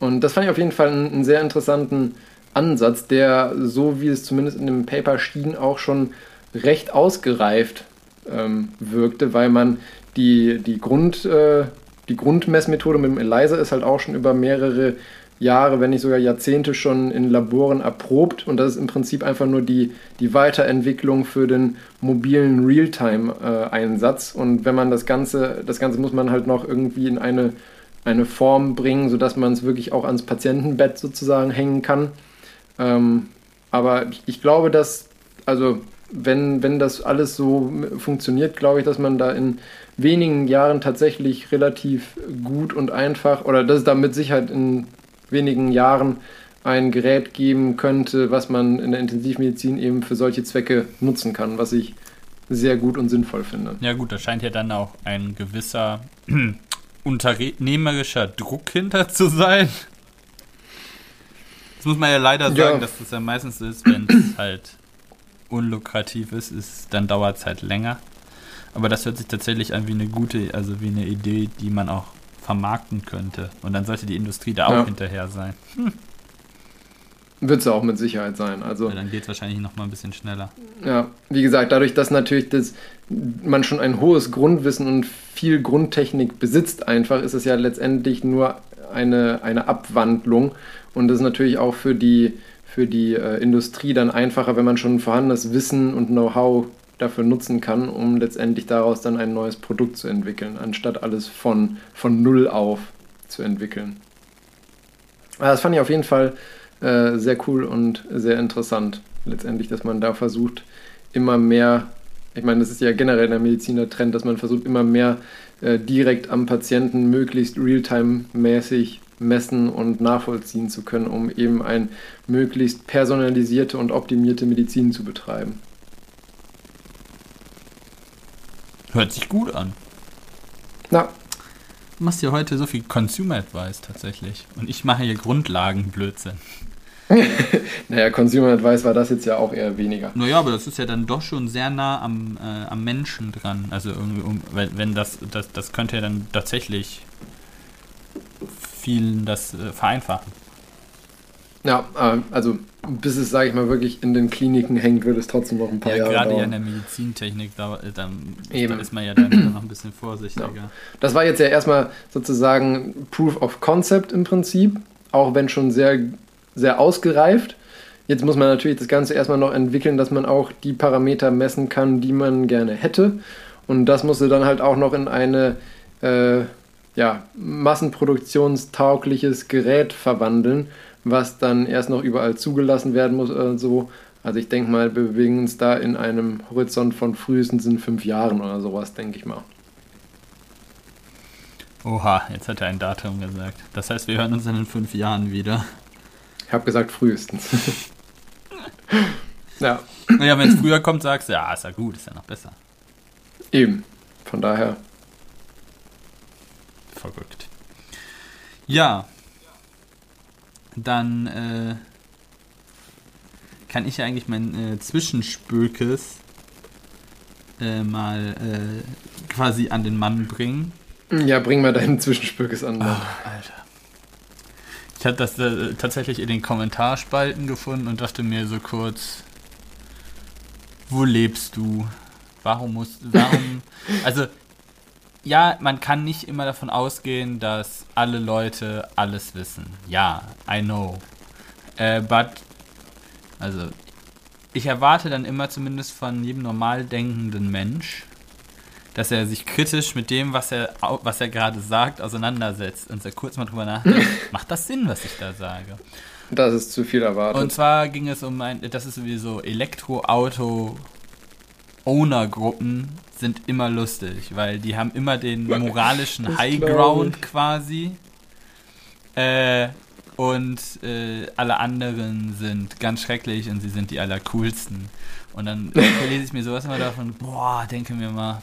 Und das fand ich auf jeden Fall einen, einen sehr interessanten Ansatz, der, so wie es zumindest in dem Paper schien, auch schon recht ausgereift ähm, wirkte, weil man die, die, Grund, äh, die Grundmessmethode mit dem ELISA ist halt auch schon über mehrere Jahre, wenn nicht sogar Jahrzehnte schon in Laboren erprobt und das ist im Prinzip einfach nur die, die Weiterentwicklung für den mobilen Realtime-Einsatz und wenn man das Ganze, das Ganze muss man halt noch irgendwie in eine, eine Form bringen, sodass man es wirklich auch ans Patientenbett sozusagen hängen kann. Ähm, Aber ich, ich glaube, dass, also wenn, wenn das alles so funktioniert, glaube ich, dass man da in wenigen Jahren tatsächlich relativ gut und einfach, oder dass es da mit Sicherheit in wenigen Jahren ein Gerät geben könnte, was man in der Intensivmedizin eben für solche Zwecke nutzen kann, was ich sehr gut und sinnvoll finde. Ja gut, da scheint ja dann auch ein gewisser unternehmerischer Druck hinter zu sein. Das muss man ja leider sagen, ja. dass das ja meistens ist, wenn es halt unlukrativ ist, ist dann dauert es halt länger. Aber das hört sich tatsächlich an wie eine gute, also wie eine Idee, die man auch vermarkten könnte. Und dann sollte die Industrie da auch hinterher sein. Hm. Wird es auch mit Sicherheit sein. Also, ja, dann geht es wahrscheinlich noch mal ein bisschen schneller. Ja, wie gesagt, dadurch, dass natürlich das, man schon ein hohes Grundwissen und viel Grundtechnik besitzt, einfach ist es ja letztendlich nur eine, eine Abwandlung. Und das ist natürlich auch für die, für die äh, Industrie dann einfacher, wenn man schon vorhandenes Wissen und Know-how dafür nutzen kann, um letztendlich daraus dann ein neues Produkt zu entwickeln, anstatt alles von, von Null auf zu entwickeln. das fand ich auf jeden Fall äh, sehr cool und sehr interessant, letztendlich, dass man da versucht, immer mehr, ich meine, das ist ja generell der Medizin der Trend, dass man versucht, immer mehr äh, direkt am Patienten möglichst realtime-mäßig messen und nachvollziehen zu können, um eben ein möglichst personalisierte und optimierte Medizin zu betreiben. Hört sich gut an. Na. Du machst ja heute so viel Consumer Advice tatsächlich. Und ich mache hier Grundlagenblödsinn. naja, Consumer Advice war das jetzt ja auch eher weniger. Naja, aber das ist ja dann doch schon sehr nah am, äh, am Menschen dran. Also irgendwie, um, wenn, wenn das, das, das könnte ja dann tatsächlich vielen das äh, vereinfachen. Ja, äh, also bis es, sage ich mal, wirklich in den Kliniken hängt, wird es trotzdem noch ein paar ja, Jahre gerade dauern. ja in der Medizintechnik, da, äh, dann, Eben. ist man ja dann noch ein bisschen vorsichtiger. Ja. Das war jetzt ja erstmal sozusagen Proof of Concept im Prinzip, auch wenn schon sehr, sehr ausgereift. Jetzt muss man natürlich das Ganze erstmal noch entwickeln, dass man auch die Parameter messen kann, die man gerne hätte. Und das musste dann halt auch noch in eine äh, ja, massenproduktionstaugliches Gerät verwandeln, was dann erst noch überall zugelassen werden muss oder so. Also ich denke mal, wir bewegen uns da in einem Horizont von frühestens in fünf Jahren oder sowas, denke ich mal. Oha, jetzt hat er ein Datum gesagt. Das heißt, wir hören uns dann in fünf Jahren wieder. Ich habe gesagt frühestens. ja. Naja, wenn es früher kommt, sagst du, ja, ist ja gut, ist ja noch besser. Eben. Von daher. Verrückt. Ja, dann äh, kann ich ja eigentlich mein äh, Zwischenspökes äh, mal äh, quasi an den Mann bringen. Ja, bring mal deinen Zwischenspökes an. Ach, Alter. Ich habe das äh, tatsächlich in den Kommentarspalten gefunden und dachte mir so kurz, wo lebst du? Warum musst warum also ja, man kann nicht immer davon ausgehen, dass alle Leute alles wissen. Ja, I know. Äh, but, also, ich erwarte dann immer zumindest von jedem normal denkenden Mensch, dass er sich kritisch mit dem, was er, was er gerade sagt, auseinandersetzt und er kurz mal drüber nachdenkt, macht das Sinn, was ich da sage? Das ist zu viel erwartet. Und zwar ging es um ein, das ist sowieso Elektroauto Owner-Gruppen sind immer lustig, weil die haben immer den moralischen Highground quasi. Äh, und äh, alle anderen sind ganz schrecklich und sie sind die allercoolsten. Und dann lese ich mir sowas immer davon, boah, denke mir mal.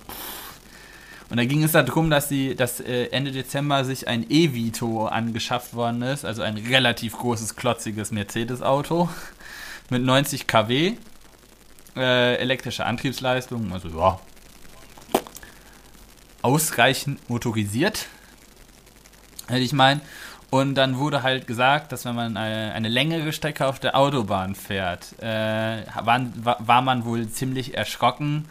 Und da ging es darum, dass sie, dass äh, Ende Dezember sich ein E-Vito angeschafft worden ist, also ein relativ großes, klotziges Mercedes-Auto mit 90 kW äh, elektrische Antriebsleistung, also ja, ausreichend motorisiert, hätte ich meinen. Und dann wurde halt gesagt, dass wenn man eine, eine längere Strecke auf der Autobahn fährt, äh, war, war, man wohl ziemlich erschrocken,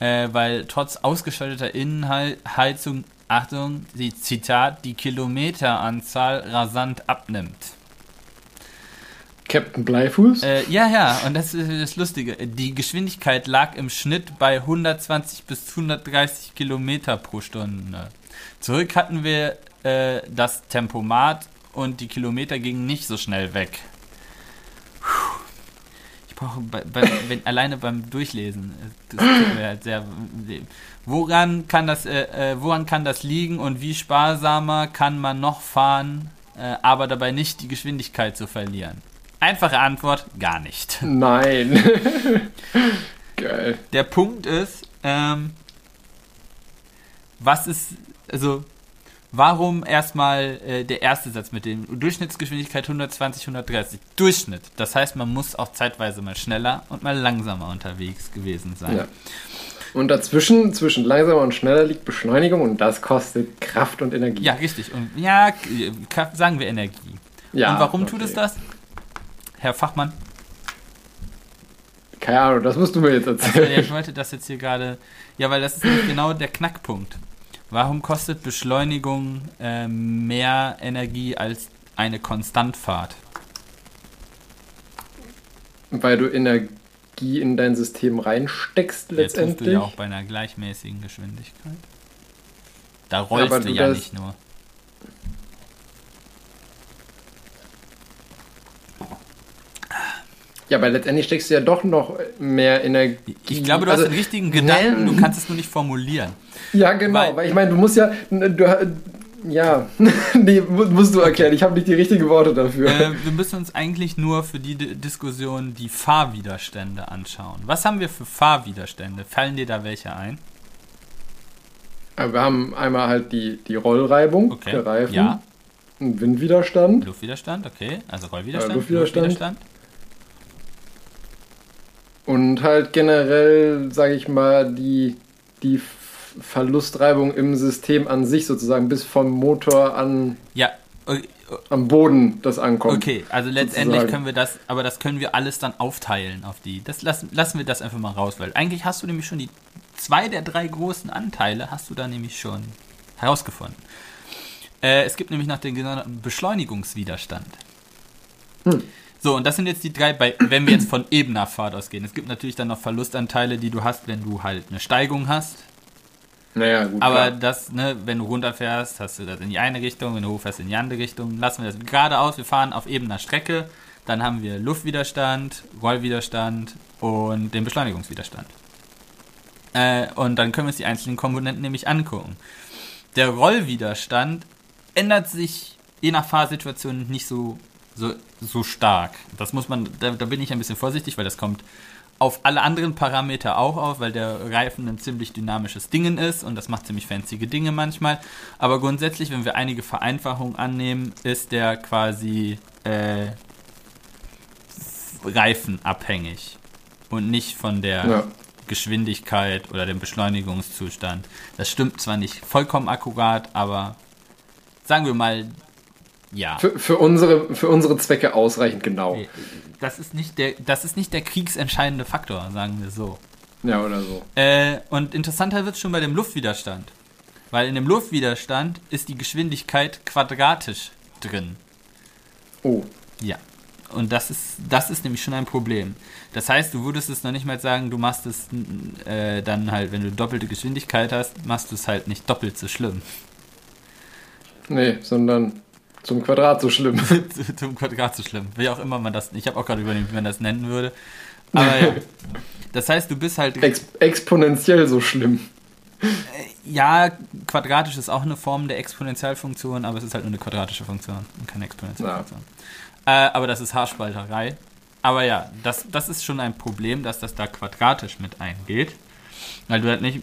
äh, weil trotz ausgeschalteter Innenheizung, Achtung, die Zitat, die Kilometeranzahl rasant abnimmt. Captain Bleifuß? Äh, ja, ja, und das ist das Lustige. Die Geschwindigkeit lag im Schnitt bei 120 bis 130 Kilometer pro Stunde. Zurück hatten wir äh, das Tempomat und die Kilometer gingen nicht so schnell weg. brauche bei, bei, wenn, alleine beim Durchlesen. äh, Das halt sehr. Woran kann das, äh, äh, woran kann das liegen und wie sparsamer kann man noch fahren, äh, aber dabei nicht die Geschwindigkeit zu verlieren? Einfache Antwort, gar nicht. Nein. Geil. Der Punkt ist, ähm, was ist, also, warum erstmal äh, der erste Satz mit dem Durchschnittsgeschwindigkeit 120, 130? Durchschnitt. Das heißt, man muss auch zeitweise mal schneller und mal langsamer unterwegs gewesen sein. Ja. Und dazwischen, zwischen langsamer und schneller liegt Beschleunigung und das kostet Kraft und Energie. Ja, richtig. Und ja, sagen wir Energie. Ja, und warum okay. tut es das? Herr Fachmann, Keine Ahnung, das musst du mir jetzt also, erzählen. ich wollte das jetzt hier gerade. Ja, weil das ist genau der Knackpunkt. Warum kostet Beschleunigung äh, mehr Energie als eine Konstantfahrt? Weil du Energie in dein System reinsteckst Jetzt tust du letztendlich. ja auch bei einer gleichmäßigen Geschwindigkeit. Da rollst du du ja nicht nur. Ja, aber letztendlich steckst du ja doch noch mehr Energie. Ich glaube, du Also, hast den richtigen Gedanken, du kannst es nur nicht formulieren. Ja, genau, Weil- weil, ich meine, du musst ja. Du, ja, nee, mu- musst du erklären. Ich habe nicht die richtigen Worte dafür. äh, wir müssen uns eigentlich nur für die D Diskussion die Fahrwiderstände anschauen. Was haben wir für Fahrwiderstände? Fallen dir da welche ein? Aber wir haben einmal halt die, die Rollreibung Okay. der Reifen, Ja, Windwiderstand Luftwiderstand, okay. Also Rollwiderstand, Äh, Luftwiderstand. Luftwiderstand. Und halt generell, sage ich mal, die, die Verlustreibung im System an sich sozusagen bis vom Motor an Ja, o- am Boden das ankommt. okay. Also letztendlich sozusagen. können wir das, aber das können wir alles dann aufteilen auf die. Das lassen, lassen wir das einfach mal raus, weil eigentlich hast du nämlich schon die zwei der drei großen Anteile hast du da nämlich schon herausgefunden. Äh, es gibt nämlich noch den genannten Beschleunigungswiderstand. Hm. So, und das sind jetzt die drei, bei, wenn wir jetzt von ebener Fahrt ausgehen. Es gibt natürlich dann noch Verlustanteile, die du hast, wenn du halt eine Steigung hast. Naja, gut. Aber klar. das, ne, wenn du runterfährst, hast du das in die eine Richtung, wenn du hochfährst, in die andere Richtung. Lassen wir das geradeaus, wir fahren auf ebener Strecke. Dann haben wir Luftwiderstand, Rollwiderstand und den Beschleunigungswiderstand. Äh, und dann können wir uns die einzelnen Komponenten nämlich angucken. Der Rollwiderstand ändert sich je nach Fahrsituation nicht so, so, so stark. Das muss man, da, da bin ich ein bisschen vorsichtig, weil das kommt auf alle anderen Parameter auch auf, weil der Reifen ein ziemlich dynamisches Dingen ist und das macht ziemlich fancy Dinge manchmal. Aber grundsätzlich, wenn wir einige Vereinfachungen annehmen, ist der quasi äh, reifenabhängig und nicht von der Ja. Geschwindigkeit oder dem Beschleunigungszustand. Das stimmt zwar nicht vollkommen akkurat, aber sagen wir mal, ja. Für, für, unsere, für unsere Zwecke ausreichend genau. Das ist nicht der, das ist nicht der kriegsentscheidende Faktor, sagen wir so. Ja, oder so. Äh, und interessanter wird es schon bei dem Luftwiderstand. Weil in dem Luftwiderstand ist die Geschwindigkeit quadratisch drin. Oh. Ja. Und das ist, das ist nämlich schon ein Problem. Das heißt, du würdest es noch nicht mal sagen, du machst es äh, dann halt, wenn du doppelte Geschwindigkeit hast, machst du es halt nicht doppelt so schlimm. Nee, sondern zum Quadrat so schlimm. Zum Quadrat so schlimm. Wie auch immer man das, ich habe auch gerade überlegt, wie man das nennen würde. Aber ja. Das heißt, du bist halt Ex exponentiell so schlimm. Ja, quadratisch ist auch eine Form der Exponentialfunktion, aber es ist halt nur eine quadratische Funktion und keine Exponentialfunktion. Äh, aber das ist Haarspalterei. Aber ja, das, das ist schon ein Problem, dass das da quadratisch mit eingeht. Weil du halt nicht,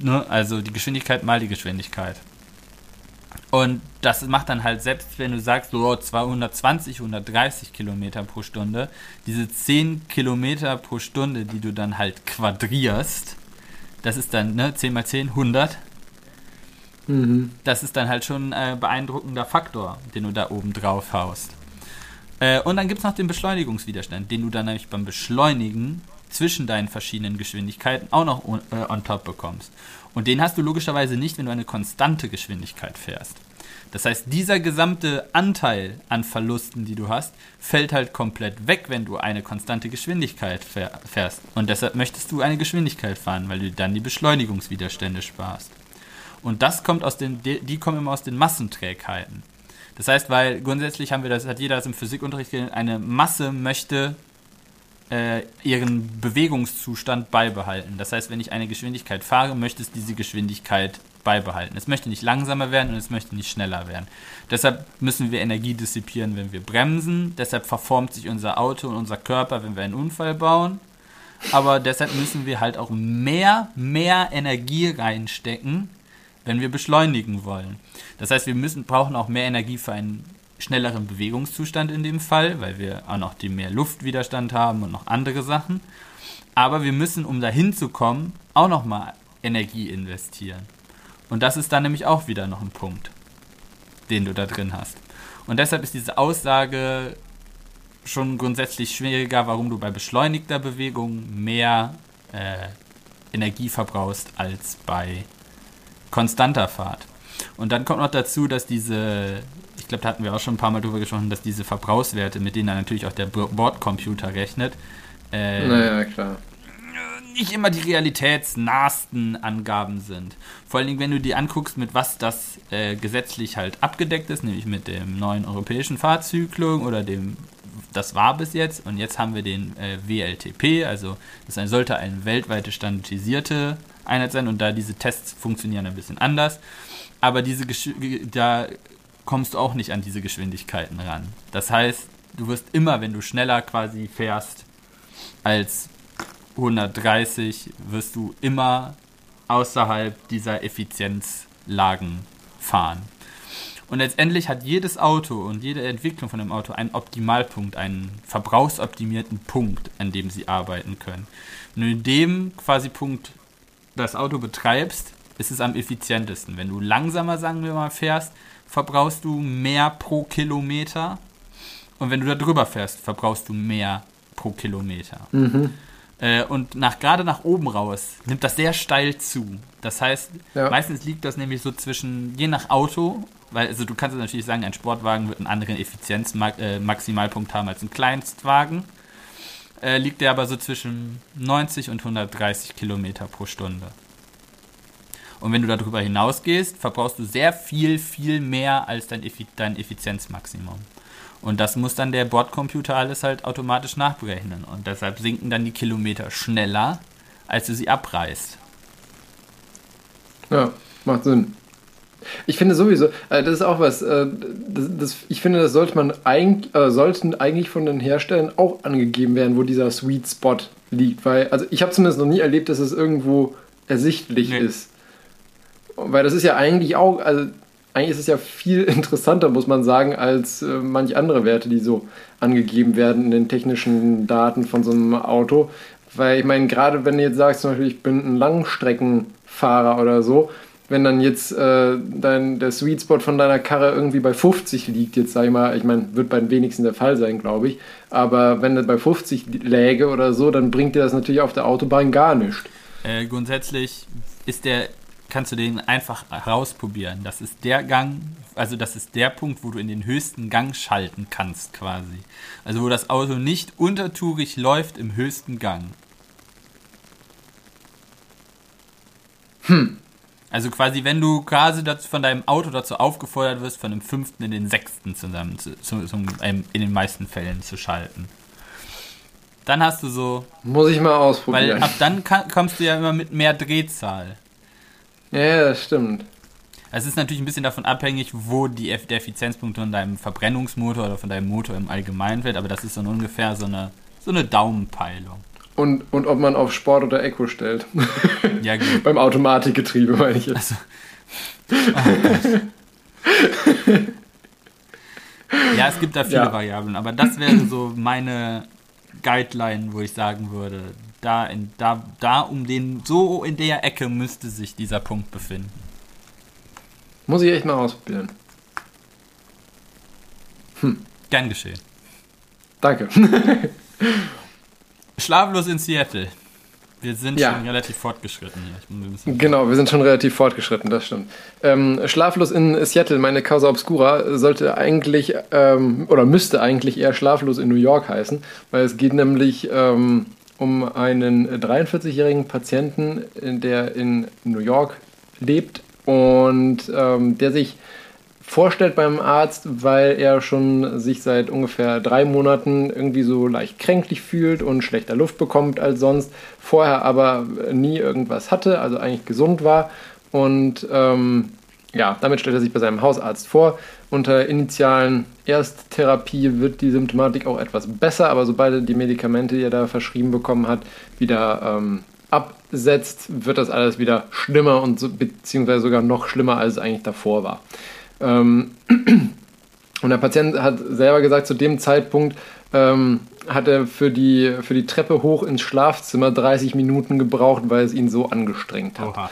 ne, also die Geschwindigkeit mal die Geschwindigkeit. Und das macht dann halt, selbst wenn du sagst, so oh, 220, 130 Kilometer pro Stunde, diese 10 Kilometer pro Stunde, die du dann halt quadrierst, das ist dann, ne, 10 mal 10, 100. Mhm. Das ist dann halt schon ein äh, beeindruckender Faktor, den du da oben drauf haust. Äh, und dann gibt es noch den Beschleunigungswiderstand, den du dann nämlich beim Beschleunigen zwischen deinen verschiedenen Geschwindigkeiten auch noch on, äh, on top bekommst. Und den hast du logischerweise nicht, wenn du eine konstante Geschwindigkeit fährst. Das heißt, dieser gesamte Anteil an Verlusten, die du hast, fällt halt komplett weg, wenn du eine konstante Geschwindigkeit fährst. Und deshalb möchtest du eine Geschwindigkeit fahren, weil du dann die Beschleunigungswiderstände sparst. Und das kommt aus den, die kommen immer aus den Massenträgheiten. Das heißt, weil grundsätzlich haben wir das, hat jeder das im Physikunterricht gelernt, eine Masse möchte äh, ihren Bewegungszustand beibehalten. Das heißt, wenn ich eine Geschwindigkeit fahre, möchte es diese Geschwindigkeit beibehalten. Es möchte nicht langsamer werden und es möchte nicht schneller werden. Deshalb müssen wir Energie dissipieren, wenn wir bremsen. Deshalb verformt sich unser Auto und unser Körper, wenn wir einen Unfall bauen. Aber deshalb müssen wir halt auch mehr, mehr Energie reinstecken, wenn wir beschleunigen wollen. Das heißt, wir müssen, brauchen auch mehr Energie für einen schnelleren Bewegungszustand in dem Fall, weil wir auch noch die mehr Luftwiderstand haben und noch andere Sachen. Aber wir müssen, um dahin zu kommen, auch noch mal Energie investieren. Und das ist dann nämlich auch wieder noch ein Punkt, den du da drin hast. Und deshalb ist diese Aussage schon grundsätzlich schwieriger, warum du bei beschleunigter Bewegung mehr äh, Energie verbrauchst als bei konstanter Fahrt. Und dann kommt noch dazu, dass diese, ich glaube, da hatten wir auch schon ein paar Mal drüber gesprochen, dass diese Verbrauchswerte, mit denen dann natürlich auch der Bordcomputer rechnet, äh, naja, klar. nicht immer die realitätsnahsten Angaben sind. Vor allen Dingen, wenn du dir anguckst, mit was das äh, gesetzlich halt abgedeckt ist, nämlich mit dem neuen europäischen Fahrzyklus oder dem, das war bis jetzt, und jetzt haben wir den äh, WLTP, also das sollte eine weltweite standardisierte Einheit sein. Und da diese Tests funktionieren ein bisschen anders, aber diese da kommst du auch nicht an diese Geschwindigkeiten ran. Das heißt, du wirst immer, wenn du schneller quasi fährst als 130 wirst du immer außerhalb dieser Effizienzlagen fahren. Und letztendlich hat jedes Auto und jede Entwicklung von einem Auto einen Optimalpunkt, einen verbrauchsoptimierten Punkt, an dem sie arbeiten können. Du in dem quasi Punkt das Auto betreibst, ist es am effizientesten. Wenn du langsamer, sagen wir mal, fährst, verbrauchst du mehr pro Kilometer. Und wenn du da drüber fährst, verbrauchst du mehr pro Kilometer. Mhm. Äh, und nach, gerade nach oben raus nimmt das sehr steil zu. Das heißt, ja. meistens liegt das nämlich so zwischen, je nach Auto, weil also du kannst natürlich sagen, ein Sportwagen wird einen anderen Effizienzmaximalpunkt äh, haben als ein Kleinstwagen. Äh, liegt der aber so zwischen 90 und 130 Kilometer pro Stunde. Und wenn du darüber hinausgehst, verbrauchst du sehr viel, viel mehr als dein, Effi dein Effizienzmaximum. Und das muss dann der Bordcomputer alles halt automatisch nachberechnen. Und deshalb sinken dann die Kilometer schneller, als du sie abreißt. Ja, macht Sinn. Ich finde sowieso, äh, das ist auch was, äh, das, das, ich finde, das sollte man eigentlich, äh, sollten eigentlich von den Herstellern auch angegeben werden, wo dieser Sweet Spot liegt. Weil, also ich habe zumindest noch nie erlebt, dass es irgendwo ersichtlich nee. ist. Weil das ist ja eigentlich auch, also eigentlich ist es ja viel interessanter, muss man sagen, als äh, manch andere Werte, die so angegeben werden in den technischen Daten von so einem Auto. Weil ich meine, gerade wenn du jetzt sagst, zum Beispiel, ich bin ein Langstreckenfahrer oder so, wenn dann jetzt äh, dein, der Sweet Spot von deiner Karre irgendwie bei 50 liegt, jetzt sag ich mal, ich meine, wird bei den wenigsten der Fall sein, glaube ich, aber wenn das bei 50 läge oder so, dann bringt dir das natürlich auf der Autobahn gar nichts. Äh, grundsätzlich ist der kannst du den einfach rausprobieren. Das ist der Gang, also das ist der Punkt, wo du in den höchsten Gang schalten kannst quasi. Also wo das Auto nicht untertourig läuft im höchsten Gang. Hm. Also quasi, wenn du quasi dazu, von deinem Auto dazu aufgefordert wirst, von dem fünften in den sechsten zusammen, zu, zu, zu, in den meisten Fällen zu schalten. Dann hast du so. Muss ich mal ausprobieren. Weil ab dann kann, kommst du ja immer mit mehr Drehzahl. Ja, das stimmt. Es ist natürlich ein bisschen davon abhängig, wo die, der Effizienzpunkt von deinem Verbrennungsmotor oder von deinem Motor im Allgemeinen wird, aber das ist so ungefähr so eine, so eine Daumenpeilung. Und, und ob man auf Sport oder Eco stellt. Ja, gut. Beim Automatikgetriebe meine ich jetzt. Also, oh ja, es gibt da viele ja. Variablen, aber das wäre so meine Guideline, wo ich sagen würde, da, in, da, da um den, so in der Ecke müsste sich dieser Punkt befinden. Muss ich echt mal ausprobieren. Hm. Gern geschehen. Danke. Schlaflos in Seattle. Wir sind ja. schon relativ fortgeschritten hier. genau, wir sind schon relativ fortgeschritten, das stimmt. Ähm, Schlaflos in Seattle, meine Causa Obscura, sollte eigentlich ähm, oder müsste eigentlich eher Schlaflos in New York heißen, weil es geht nämlich ähm, um einen 43-jährigen Patienten, der in New York lebt und ähm, der sich vorstellt beim Arzt, weil er schon sich seit ungefähr drei Monaten irgendwie so leicht kränklich fühlt und schlechter Luft bekommt als sonst, vorher aber nie irgendwas hatte, also eigentlich gesund war. Und ähm, ja, damit stellt er sich bei seinem Hausarzt vor. Unter initialen Ersttherapie wird die Symptomatik auch etwas besser, aber sobald er die Medikamente, die er da verschrieben bekommen hat, wieder ähm, absetzt, wird das alles wieder schlimmer und so, beziehungsweise sogar noch schlimmer, als es eigentlich davor war. Ähm, und der Patient hat selber gesagt, zu dem Zeitpunkt ähm, hat er für die, für die Treppe hoch ins Schlafzimmer 30 Minuten gebraucht, weil es ihn so angestrengt hat. Oha.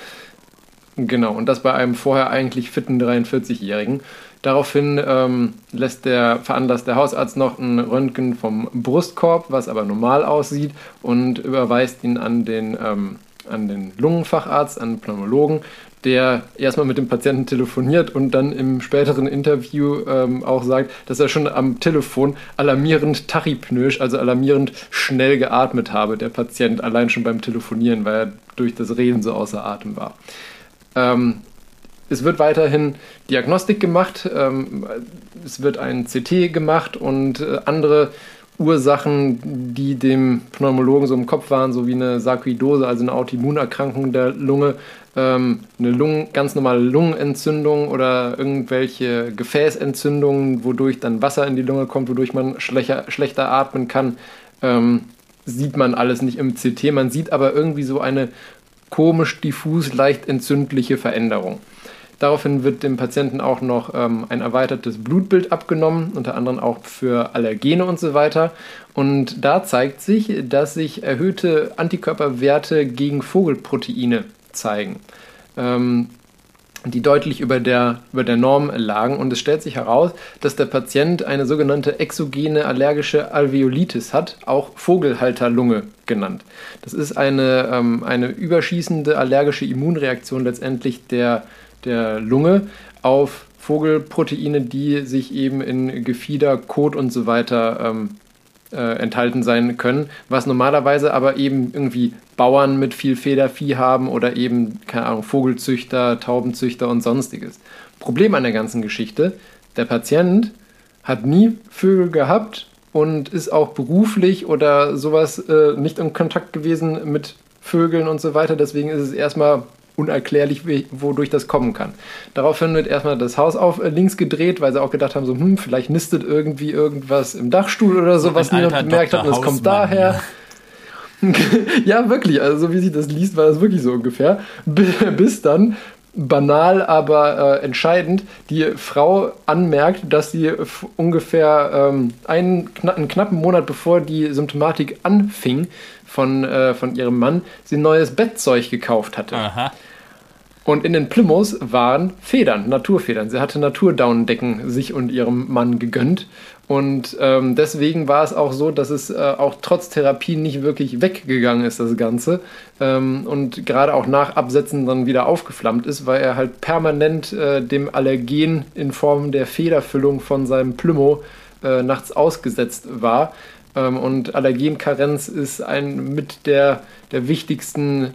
Genau, und das bei einem vorher eigentlich fitten 43-Jährigen. Daraufhin ähm, lässt der, veranlasst der Hausarzt noch ein Röntgen vom Brustkorb, was aber normal aussieht, und überweist ihn an den, ähm, an den Lungenfacharzt, an den Pneumologen, der erstmal mit dem Patienten telefoniert und dann im späteren Interview ähm, auch sagt, dass er schon am Telefon alarmierend tachypnoisch, also alarmierend schnell geatmet habe, der Patient, allein schon beim Telefonieren, weil er durch das Reden so außer Atem war. Es wird weiterhin Diagnostik gemacht, ähm, es wird ein CT gemacht und äh, andere Ursachen, die dem Pneumologen so im Kopf waren, so wie eine Sarkoidose, also eine Autoimmunerkrankung der Lunge, ähm, eine Lungen, ganz normale Lungenentzündung oder irgendwelche Gefäßentzündungen, wodurch dann Wasser in die Lunge kommt, wodurch man schlechter, schlechter atmen kann, ähm, sieht man alles nicht im CT. Man sieht aber irgendwie so eine komisch diffus, leicht entzündliche Veränderung. Daraufhin wird dem Patienten auch noch ähm, ein erweitertes Blutbild abgenommen, unter anderem auch für Allergene und so weiter. Und da zeigt sich, dass sich erhöhte Antikörperwerte gegen Vogelproteine zeigen, ähm, die deutlich über der, über der Norm lagen. Und es stellt sich heraus, dass der Patient eine sogenannte exogene allergische Alveolitis hat, auch Vogelhalterlunge genannt. Das ist eine, ähm, eine überschießende allergische Immunreaktion letztendlich der der Lunge auf Vogelproteine, die sich eben in Gefieder, Kot und so weiter ähm, äh, enthalten sein können, was normalerweise aber eben irgendwie Bauern mit viel Federvieh haben oder eben, keine Ahnung, Vogelzüchter, Taubenzüchter und sonstiges. Problem an der ganzen Geschichte, der Patient hat nie Vögel gehabt und ist auch beruflich oder sowas äh, nicht in Kontakt gewesen mit Vögeln und so weiter. Deswegen ist es erstmal unerklärlich, wodurch das kommen kann. Daraufhin wird erstmal das Haus auf äh, links gedreht, weil sie auch gedacht haben, so, hm, vielleicht nistet irgendwie irgendwas im Dachstuhl oder so, was niemand bemerkt hat und es kommt daher. Ja. ja, wirklich, also so wie sich das liest, war das wirklich so ungefähr. Bis dann banal, aber äh, entscheidend, die Frau anmerkt, dass sie ungefähr ähm, einen, einen, knappen Monat bevor die Symptomatik anfing von, äh, von ihrem Mann, sie neues Bettzeug gekauft hatte. Aha. Und in den Plymouths waren Federn, Naturfedern. Sie hatte Naturdaunendecken sich und ihrem Mann gegönnt. Und ähm, deswegen war es auch so, dass es äh, auch trotz Therapie nicht wirklich weggegangen ist, das Ganze. Ähm, und gerade auch nach Absetzen dann wieder aufgeflammt ist, weil er halt permanent äh, dem Allergen in Form der Federfüllung von seinem Plymouth äh, nachts ausgesetzt war. Ähm, und Allergenkarenz ist ein mit der, der wichtigsten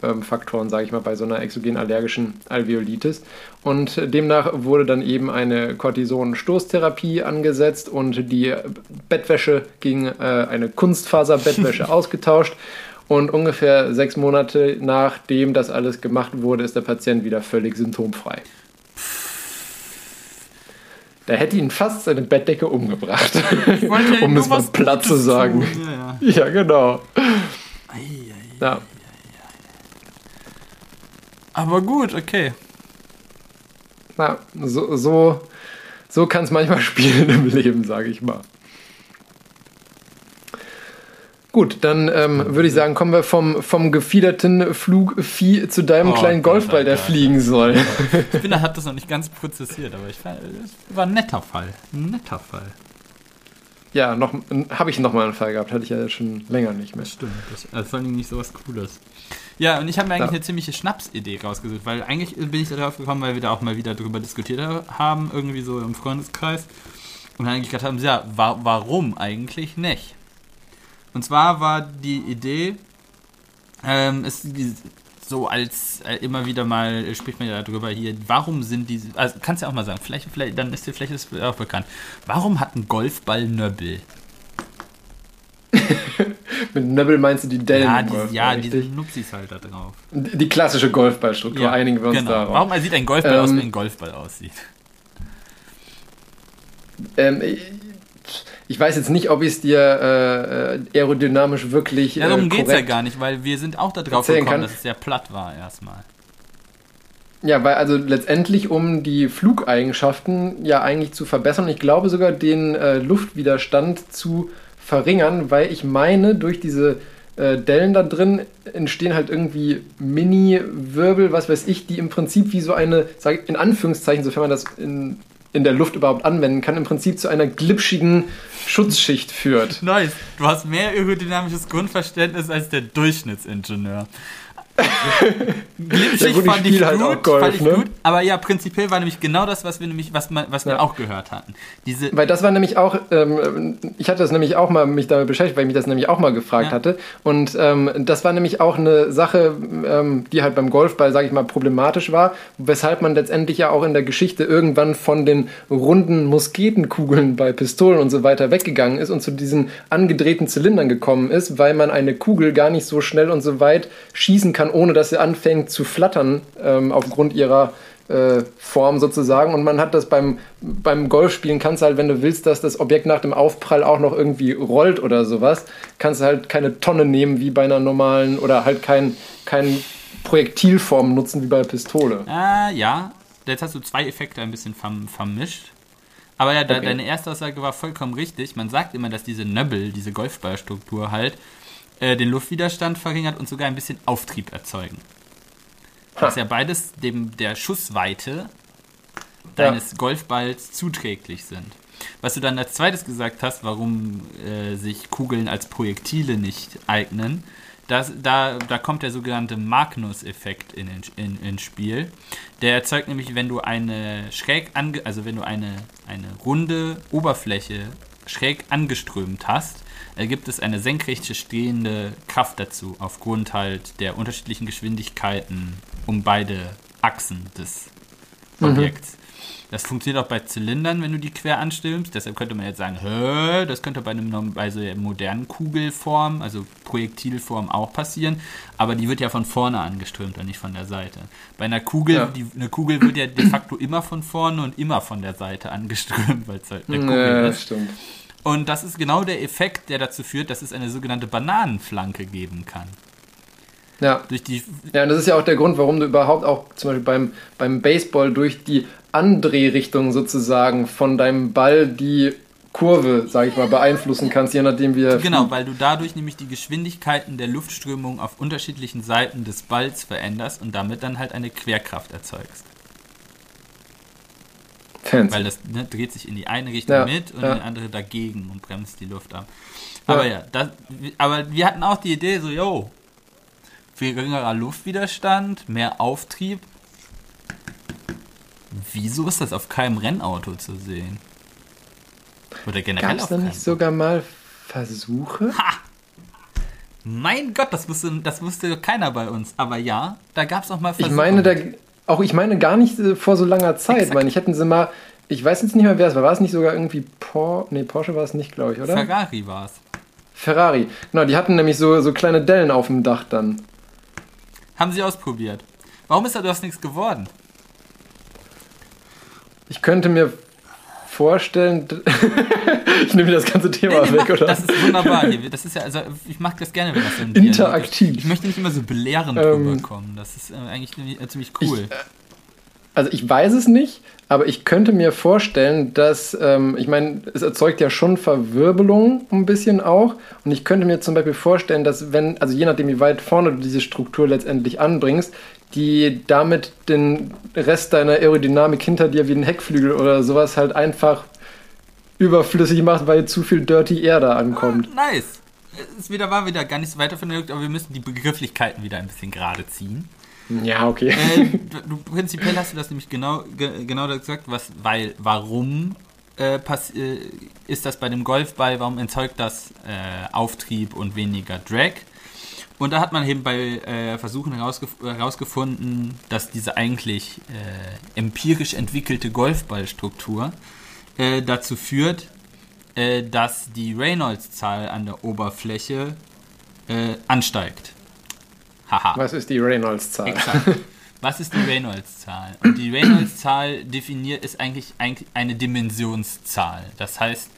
Therapiefaktoren, sage ich mal, bei so einer exogen allergischen Alveolitis. Und demnach wurde dann eben eine Cortison-Stoßtherapie angesetzt und die Bettwäsche gegen äh, eine Kunstfaserbettwäsche ausgetauscht. Und ungefähr sechs Monate nachdem das alles gemacht wurde, ist der Patient wieder völlig symptomfrei. Da hätte ihn fast seine Bettdecke umgebracht. um es mal platt zu sagen. Ja, ja. ja, genau. Ei, ei, ja. Aber gut, okay. Na, so, so, so kann es manchmal spielen im Leben, sage ich mal. Gut, dann ähm, würde ich sagen, kommen wir vom, vom gefiederten Flugvieh zu deinem oh, kleinen Golfball, der fliegen soll. Ich bin, habe das noch nicht ganz prozessiert, aber ich fand, es war ein netter Fall. Ein netter Fall. Ja, noch habe ich noch mal einen Fall gehabt, hatte ich ja schon länger nicht mehr. Stimmt, das, also vor allem nicht so was Cooles. Ja, und ich habe mir eigentlich ja. eine ziemliche Schnapsidee rausgesucht, weil eigentlich bin ich darauf gekommen, weil wir da auch mal wieder drüber diskutiert haben, irgendwie so im Freundeskreis. Und dann eigentlich gedacht haben, ja, wa warum eigentlich nicht? Und zwar war die Idee, ähm, es, so als äh, immer wieder mal spricht man ja darüber hier, warum sind diese, also kannst du ja auch mal sagen, vielleicht, vielleicht, dann ist dir vielleicht ist auch bekannt. Warum hat ein Golfball Nöbbel? Mit Nöbbel meinst du die Dellen? Ja, die, Golfball, ja richtig? diese Nupsis halt da drauf. Die klassische Golfballstruktur, einigen wir uns genau. darauf. Warum sieht ein Golfball aus, Ähm, wie ein Golfball aussieht? Ähm, ich- weiß jetzt nicht, ob ich es dir äh, äh, aerodynamisch wirklich. Ja, darum äh, geht's ja korrekt- gar nicht, weil wir sind auch da drauf gekommen, kann. dass es sehr platt war erstmal. Ja, weil also letztendlich, um die Flugeigenschaften ja eigentlich zu verbessern, ich glaube sogar den äh, Luftwiderstand zu verringern, weil ich meine, durch diese äh, Dellen da drin entstehen halt irgendwie Mini-Wirbel, was weiß ich, die im Prinzip wie so eine, sag in Anführungszeichen, sofern man das in, in der Luft überhaupt anwenden kann, im Prinzip zu einer glitschigen Schutzschicht führt. Nice. Du hast mehr aerodynamisches Grundverständnis als der Durchschnittsingenieur. Glitschig Ja, fand ich halt gut, Golf, fand ich ne? gut, aber ja, prinzipiell war nämlich genau das, was wir nämlich, was, man, was wir Ja. auch gehört hatten. Diese, Weil das war nämlich auch, ähm, ich hatte das nämlich auch mal mich damit beschäftigt, weil ich mich das nämlich auch mal gefragt Ja. hatte. Und ähm, das war nämlich auch eine Sache, ähm, die halt beim Golfball, sage ich mal, problematisch war, weshalb man letztendlich ja auch in der Geschichte irgendwann von den runden Musketenkugeln bei Pistolen und so weiter weggegangen ist und zu diesen angedrehten Zylindern gekommen ist, weil man eine Kugel gar nicht so schnell und so weit schießen kann, ohne dass sie anfängt zu flattern ähm, aufgrund ihrer äh, Form sozusagen. Und man hat das beim, beim Golfspielen, kannst du halt, wenn du willst, dass das Objekt nach dem Aufprall auch noch irgendwie rollt oder sowas, kannst du halt keine Tonne nehmen wie bei einer normalen oder halt kein, kein Projektilform nutzen wie bei der Pistole. ah, ja, jetzt hast du zwei Effekte ein bisschen verm vermischt. Aber ja, Okay. deine erste Aussage war vollkommen richtig. Man sagt immer, dass diese Nöbbel, diese Golfballstruktur halt, äh, den Luftwiderstand verringert und sogar ein bisschen Auftrieb erzeugen. Was ja beides dem der Schussweite deines Golfballs zuträglich sind. Was du dann als zweites gesagt hast, warum äh, sich Kugeln als Projektile nicht eignen, das, da, da kommt der sogenannte Magnus-Effekt in, in, ins Spiel. Der erzeugt nämlich, wenn du eine schräg ange, also wenn du eine, eine runde Oberfläche schräg angeströmt hast, gibt es eine senkrechte stehende Kraft dazu, aufgrund halt der unterschiedlichen Geschwindigkeiten um beide Achsen des Objekts. Das funktioniert auch bei Zylindern, wenn du die quer anstürmst. Deshalb könnte man jetzt sagen, das könnte bei, einem, bei so einer modernen Kugelform, also Projektilform auch passieren. Aber die wird ja von vorne angeströmt und nicht von der Seite. Bei einer Kugel, Ja. die, eine Kugel wird ja de facto immer von vorne und immer von der Seite angeströmt, weil es halt eine Kugel Ja, ist. das stimmt. Und das ist genau der Effekt, der dazu führt, dass es eine sogenannte Bananenflanke geben kann. Ja. Durch die Ja, und das ist ja auch der Grund, warum du überhaupt auch zum Beispiel beim, beim Baseball durch die Andrehrichtung sozusagen von deinem Ball die Kurve, sag ich mal, beeinflussen kannst, je nachdem wie er Genau, weil du dadurch nämlich die Geschwindigkeiten der Luftströmung auf unterschiedlichen Seiten des Balls veränderst und damit dann halt eine Querkraft erzeugst. Fancy. Weil das ne, dreht sich in die eine Richtung Ja, mit und ja. in die andere dagegen und bremst die Luft ab. Ja. Aber ja, das, aber wir hatten auch die Idee so, yo, geringerer Luftwiderstand, mehr Auftrieb. Wieso ist das auf keinem Rennauto zu sehen? Oder generell Gab es auf keinem nicht sogar mal Versuche? Mein Gott, das wusste, das wusste keiner bei uns. Aber ja, da gab es auch mal Ich meine, da, auch ich meine gar nicht äh, vor so langer Zeit. Exakt. meine, ich hätten sie mal, ich weiß jetzt nicht mehr, wer es war. War es nicht sogar irgendwie Por nee, Porsche war es nicht, glaube ich, oder? Ferrari war es. Ferrari. Genau, die hatten nämlich so, so kleine Dellen auf dem Dach dann. Haben sie ausprobiert. Warum ist da das nichts geworden? Ich könnte mir vorstellen, ich nehme das ganze Thema Nee, weg, mach, oder? Das ist wunderbar. Das ist ja, also ich mag das gerne, wenn das ist. Interaktiv. Ich möchte nicht immer so belehrend Ähm, rüberkommen. Das ist äh, eigentlich ziemlich- äh, cool. Ich, äh, Also ich weiß es nicht, aber ich könnte mir vorstellen, dass, ähm, ich meine, es erzeugt ja schon Verwirbelung ein bisschen auch. Und ich könnte mir zum Beispiel vorstellen, dass wenn, also je nachdem, wie weit vorne du diese Struktur letztendlich anbringst, die damit den Rest deiner Aerodynamik hinter dir wie ein Heckflügel oder sowas halt einfach überflüssig macht, weil zu viel Dirty Air da ankommt. nice. Es wieder war wieder gar nicht so weiter von der aber wir müssen die Begrifflichkeiten wieder ein bisschen gerade ziehen. Ja, okay. äh, du, du, prinzipiell hast du das nämlich genau, ge, genau gesagt, was, weil, warum äh, pass, äh, ist das bei dem Golfball, warum erzeugt das äh, Auftrieb und weniger Drag? Und da hat man eben bei äh, Versuchen herausgef herausgefunden, dass diese eigentlich äh, empirisch entwickelte Golfballstruktur äh, dazu führt, äh, dass die Reynolds-Zahl an der Oberfläche äh, ansteigt. Haha. Was ist die Reynolds-Zahl? Exakt. Was ist die Reynolds-Zahl? Und die Reynolds-Zahl definiert ist eigentlich eine Dimensionszahl. Das heißt,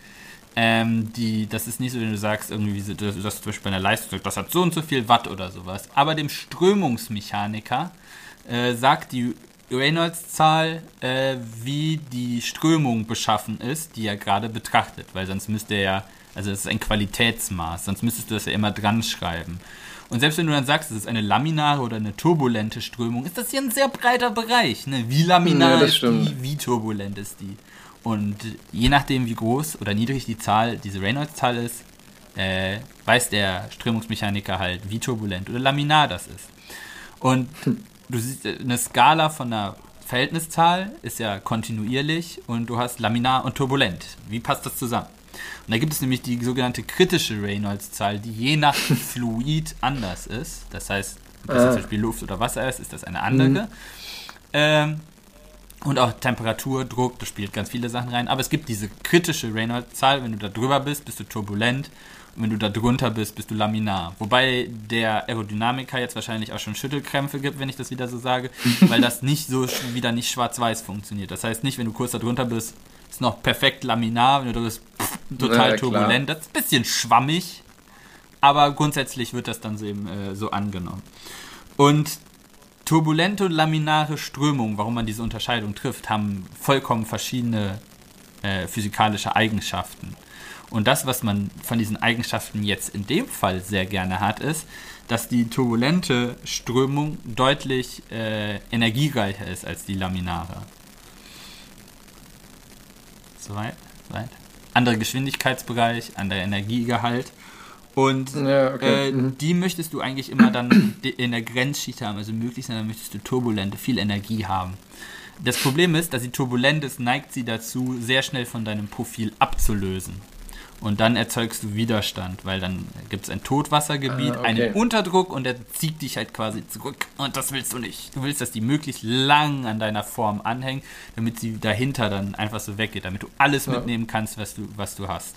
ähm, die, das ist nicht so, wenn du sagst, irgendwie, dass, dass zum Beispiel bei einer Leistung, das hat so und so viel Watt oder sowas. Aber dem Strömungsmechaniker äh, sagt die Reynolds-Zahl, äh, wie die Strömung beschaffen ist, die er gerade betrachtet. Weil sonst müsste er ja, also das ist ein Qualitätsmaß, sonst müsstest du das ja immer dran schreiben. Und selbst wenn du dann sagst, es ist eine laminare oder eine turbulente Strömung, ist das hier ein sehr breiter Bereich. Ne? Wie laminar Ja, ist stimmt. die, wie turbulent ist die. Und je nachdem, wie groß oder niedrig die Zahl, diese Reynolds-Zahl ist, äh, weiß der Strömungsmechaniker halt, wie turbulent oder laminar das ist. Und du siehst, äh, eine Skala von einer Verhältniszahl ist ja kontinuierlich und du hast laminar und turbulent. Wie passt das zusammen? Und da gibt es nämlich die sogenannte kritische Reynolds-Zahl, die je nach Fluid anders ist. Das heißt, ob das jetzt zum Beispiel Luft oder Wasser ist, ist das eine andere. Ähm, und auch Temperatur, Druck, das spielt ganz viele Sachen rein. Aber es gibt diese kritische Reynolds-Zahl. Wenn du da drüber bist, bist du turbulent. Und wenn du da drunter bist, bist du laminar. Wobei der Aerodynamiker jetzt wahrscheinlich auch schon Schüttelkrämpfe gibt, wenn ich das wieder so sage, weil das nicht so wieder nicht schwarz-weiß funktioniert. Das heißt nicht, wenn du kurz da drunter bist, ist noch perfekt laminar, wenn du da bist, pff, total Ja, klar. turbulent. Das ist ein bisschen schwammig, aber grundsätzlich wird das dann so eben äh, so angenommen. Und turbulente und laminare Strömungen, warum man diese Unterscheidung trifft, haben vollkommen verschiedene äh, physikalische Eigenschaften. Und das, was man von diesen Eigenschaften jetzt in dem Fall sehr gerne hat, ist, dass die turbulente Strömung deutlich äh, energiereicher ist als die laminare. Soweit? Soweit? Anderer Geschwindigkeitsbereich, anderer Energiegehalt. Und Ja, okay. äh, Mhm. die möchtest du eigentlich immer dann in der Grenzschicht haben, also möglichst dann möchtest du turbulente, viel Energie haben. Das Problem ist, dass sie turbulent ist, neigt sie dazu, sehr schnell von deinem Profil abzulösen. Und dann erzeugst du Widerstand, weil dann gibt es ein Totwassergebiet, Ah, okay. einen Unterdruck und der zieht dich halt quasi zurück. Und das willst du nicht. Du willst, dass die möglichst lang an deiner Form anhängt, damit sie dahinter dann einfach so weggeht, damit du alles Ja. mitnehmen kannst, was du, was du hast.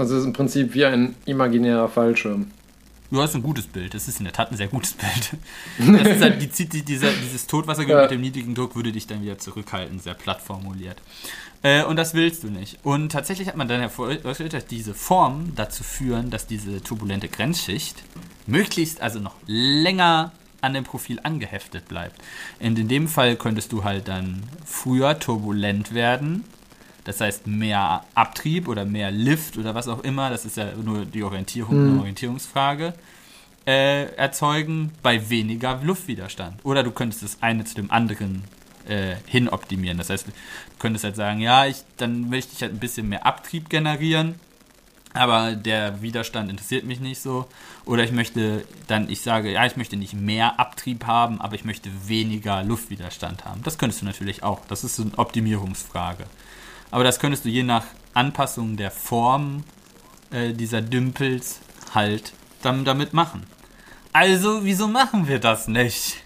Das ist im Prinzip wie ein imaginärer Fallschirm. Du hast ein gutes Bild. Das ist in der Tat ein sehr gutes Bild. Das ist halt, die die, dieser, dieses Totwassergebiet Ja. mit dem niedrigen Druck würde dich dann wieder zurückhalten, sehr platt formuliert. Äh, und das willst du nicht. Und tatsächlich hat man dann herausgestellt, dass diese Formen dazu führen, dass diese turbulente Grenzschicht möglichst also noch länger an dem Profil angeheftet bleibt. Und in dem Fall könntest du halt dann früher turbulent werden, das heißt mehr Abtrieb oder mehr Lift oder was auch immer, das ist ja nur die Orientierung, eine Orientierungsfrage, äh, erzeugen bei weniger Luftwiderstand. Oder du könntest das eine zu dem anderen äh, hin optimieren. Das heißt, du könntest halt sagen, ja, ich, dann möchte ich halt ein bisschen mehr Abtrieb generieren, aber der Widerstand interessiert mich nicht so. Oder ich möchte dann, ich sage, ja, ich möchte nicht mehr Abtrieb haben, aber ich möchte weniger Luftwiderstand haben. Das könntest du natürlich auch. Das ist so eine Optimierungsfrage. Aber das könntest du je nach Anpassung der Form äh, dieser Dümpels halt dann damit machen. Also, wieso machen wir das nicht?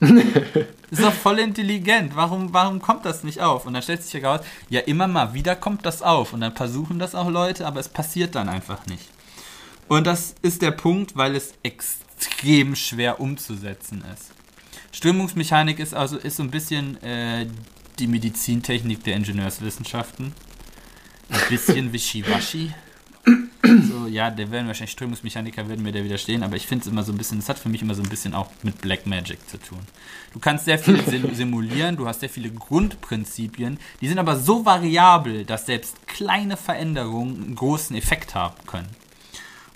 ist doch voll intelligent. Warum, warum kommt das nicht auf? Und dann stellt sich heraus, ja, immer mal wieder kommt das auf. Und dann versuchen das auch Leute, aber es passiert dann einfach nicht. Und das ist der Punkt, weil es extrem schwer umzusetzen ist. Strömungsmechanik ist also ist so ein bisschen äh, die Medizintechnik der Ingenieurswissenschaften. Ein bisschen wischiwaschi. So, ja, der werden wahrscheinlich Strömungsmechaniker würden mir da widerstehen, aber ich finde es immer so ein bisschen, es hat für mich immer so ein bisschen auch mit Black Magic zu tun. Du kannst sehr viel sim- simulieren, du hast sehr viele Grundprinzipien, die sind aber so variabel, dass selbst kleine Veränderungen einen großen Effekt haben können.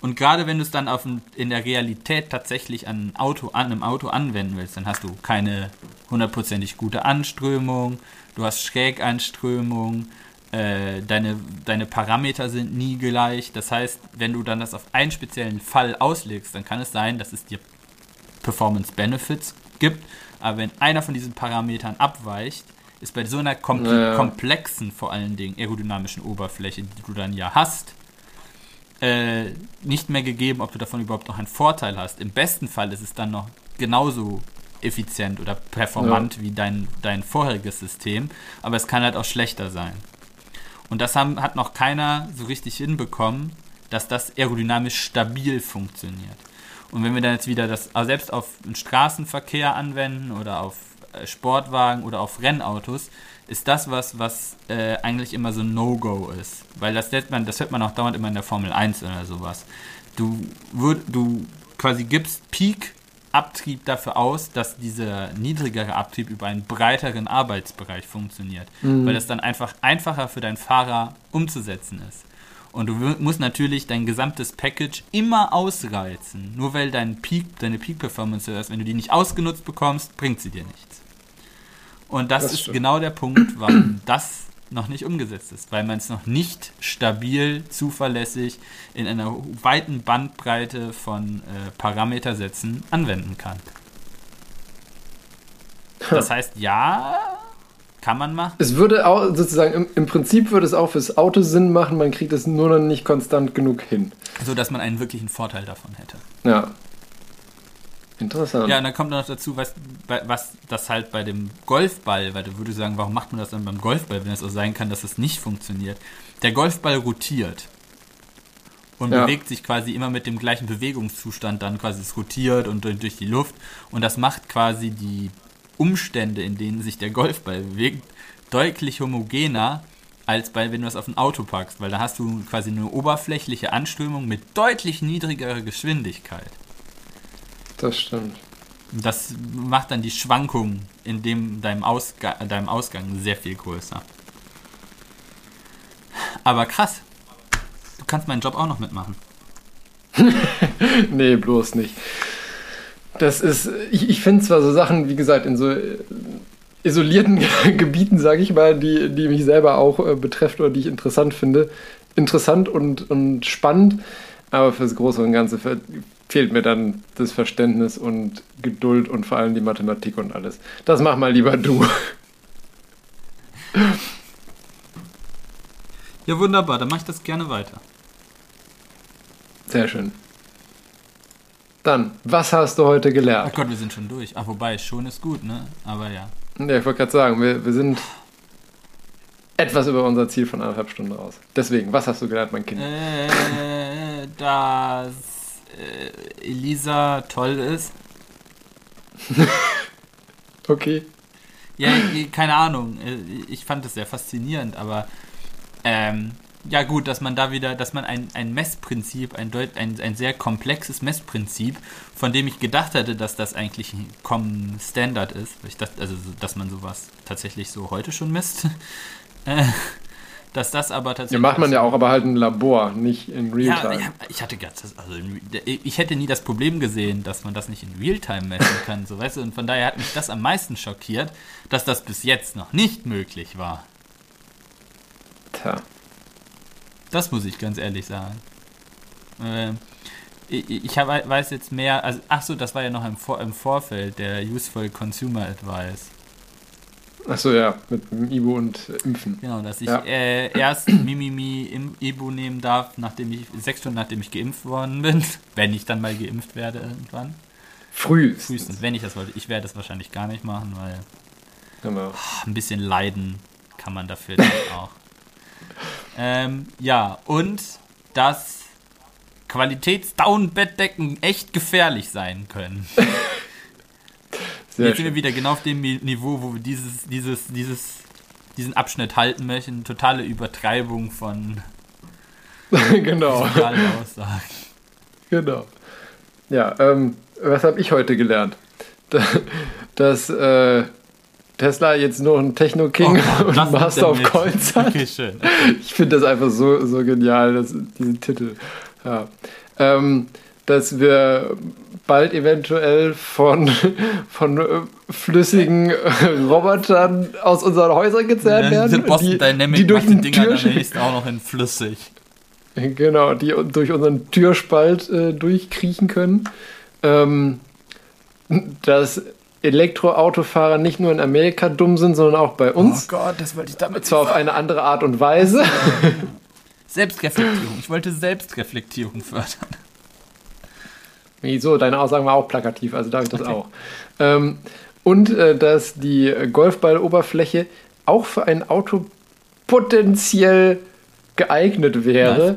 Und gerade wenn du es dann auf ein, in der Realität tatsächlich an, ein Auto, an einem Auto anwenden willst, dann hast du keine hundertprozentig gute Anströmung, du hast Schräganströmung, äh, deine, deine Parameter sind nie gleich. Das heißt, wenn du dann das auf einen speziellen Fall auslegst, dann kann es sein, dass es dir Performance Benefits gibt, aber wenn einer von diesen Parametern abweicht, ist bei so einer komple Naja. komplexen, vor allen Dingen aerodynamischen Oberfläche, die du dann ja hast, äh, nicht mehr gegeben, ob du davon überhaupt noch einen Vorteil hast. Im besten Fall ist es dann noch genauso effizient oder performant ja. wie dein, dein vorheriges System, aber es kann halt auch schlechter sein. Und das haben, hat noch keiner so richtig hinbekommen, dass das aerodynamisch stabil funktioniert. Und wenn wir dann jetzt wieder das selbst auf den Straßenverkehr anwenden oder auf äh, Sportwagen oder auf Rennautos, ist das was, was äh, eigentlich immer so ein No-Go ist. Weil das, man, das hört man auch dauernd immer in der Formel 1 oder sowas. Du, würd, du quasi gibst Peak-Abtrieb dafür aus, dass dieser niedrigere Abtrieb über einen breiteren Arbeitsbereich funktioniert. Mhm. Weil das dann einfach einfacher für deinen Fahrer umzusetzen ist. Und du musst natürlich dein gesamtes Package immer ausreizen. Nur weil dein Peak, deine Peak-Performance ist, wenn du die nicht ausgenutzt bekommst, bringt sie dir nichts. Und das, das ist stimmt. genau der Punkt, warum das noch nicht umgesetzt ist, weil man es noch nicht stabil, zuverlässig in einer weiten Bandbreite von äh, Parametersätzen anwenden kann. Das heißt, ja, kann man machen. Es würde auch sozusagen, im, im, Prinzip würde es auch fürs Auto Sinn machen, man kriegt es nur noch nicht konstant genug hin. So dass man einen wirklichen Vorteil davon hätte. Ja. Interessant. Ja, und dann kommt noch dazu, was, was das halt bei dem Golfball, weil du würdest sagen, warum macht man das dann beim Golfball, wenn es auch sein kann, dass es nicht funktioniert. Der Golfball rotiert und ja. bewegt sich quasi immer mit dem gleichen Bewegungszustand dann quasi es rotiert und durch die Luft und das macht quasi die Umstände, in denen sich der Golfball bewegt, deutlich homogener als bei, wenn du es auf ein Auto packst, weil da hast du quasi eine oberflächliche Anströmung mit deutlich niedrigerer Geschwindigkeit. Das stimmt. Das macht dann die Schwankung in dem, deinem, Ausga deinem Ausgang sehr viel größer. Aber krass. Du kannst meinen Job auch noch mitmachen. nee, bloß nicht. Das ist, ich, ich finde zwar so Sachen, wie gesagt, in so äh, isolierten Gebieten, sage ich mal, die, die mich selber auch äh, betreffen oder die ich interessant finde, interessant und, und spannend, aber fürs Große und Ganze fehlt mir dann das Verständnis und Geduld und vor allem die Mathematik und alles. Das mach mal lieber du. Ja, wunderbar, dann mache ich das gerne weiter. Sehr schön. Dann, was hast du heute gelernt? Ach Gott, wir sind schon durch. Ach, wobei, schon ist gut, ne? Aber ja. Ja, ich wollte gerade sagen, wir, wir sind etwas über unser Ziel von anderthalb Stunden raus. Deswegen, was hast du gelernt, mein Kind? Äh, dass äh, Elisa toll ist. okay. Ja, keine Ahnung. Äh, ich fand das sehr faszinierend, aber ähm, ja gut, dass man da wieder, dass man ein, ein Messprinzip, ein, Deut ein, ein sehr komplexes Messprinzip, von dem ich gedacht hätte, dass das eigentlich ein Common Standard ist, dachte, also dass man sowas tatsächlich so heute schon misst, äh, dass das aber tatsächlich... Ja, macht man ja auch, aber halt im Labor, nicht in Realtime. Ja, ja, ich hatte ganz, also ich hätte nie das Problem gesehen, dass man das nicht in Realtime messen kann, so weißt du, und von daher hat mich das am meisten schockiert, dass das bis jetzt noch nicht möglich war. Tja. Das muss ich ganz ehrlich sagen. Äh, ich, ich hab, weiß jetzt mehr, also, ach so, das war ja noch im, Vor im Vorfeld, der Useful Consumer Advice. Achso, ja, mit dem Ibu und Impfen. Genau, dass ich ja. äh, erst Mimimi im Ibu nehmen darf, nachdem ich, sechs Stunden nachdem ich geimpft worden bin, wenn ich dann mal geimpft werde irgendwann. Frühestens. Frühestens, wenn ich das wollte. Ich werde das wahrscheinlich gar nicht machen, weil genau. oh, ein bisschen leiden kann man dafür dann auch. Ähm, ja, und dass Qualitätsdown-Bettdecken echt gefährlich sein können. Sehr Jetzt schön. sind wir wieder genau auf dem Niveau, wo wir dieses, dieses, dieses, diesen Abschnitt halten möchten. Totale Übertreibung von genau. Aussagen. Genau. Ja, ähm, was habe ich heute gelernt? Dass äh, Tesla jetzt nur ein Techno-King oh, und Master of Coins hat. Okay, schön. Okay. Ich finde das einfach so, so genial, das, diesen Titel. Ja. Ähm, dass wir bald eventuell von, von äh, flüssigen Robotern aus unseren Häusern gezerrt ja, werden. Boston die, Dynamic die durch den Dinger auch noch in flüssig. Genau, die durch unseren Türspalt äh, durchkriechen können. Ähm, dass Elektroautofahrer nicht nur in Amerika dumm sind, sondern auch bei uns. Oh Gott, das wollte ich damit Zwar auf eine andere Art und Weise. Selbstreflektierung. Ich wollte Selbstreflektierung fördern. Wieso? Deine Aussagen war auch plakativ, also darf ich das Okay. auch. Ähm, und äh, dass die Golfballoberfläche auch für ein Auto potenziell geeignet wäre,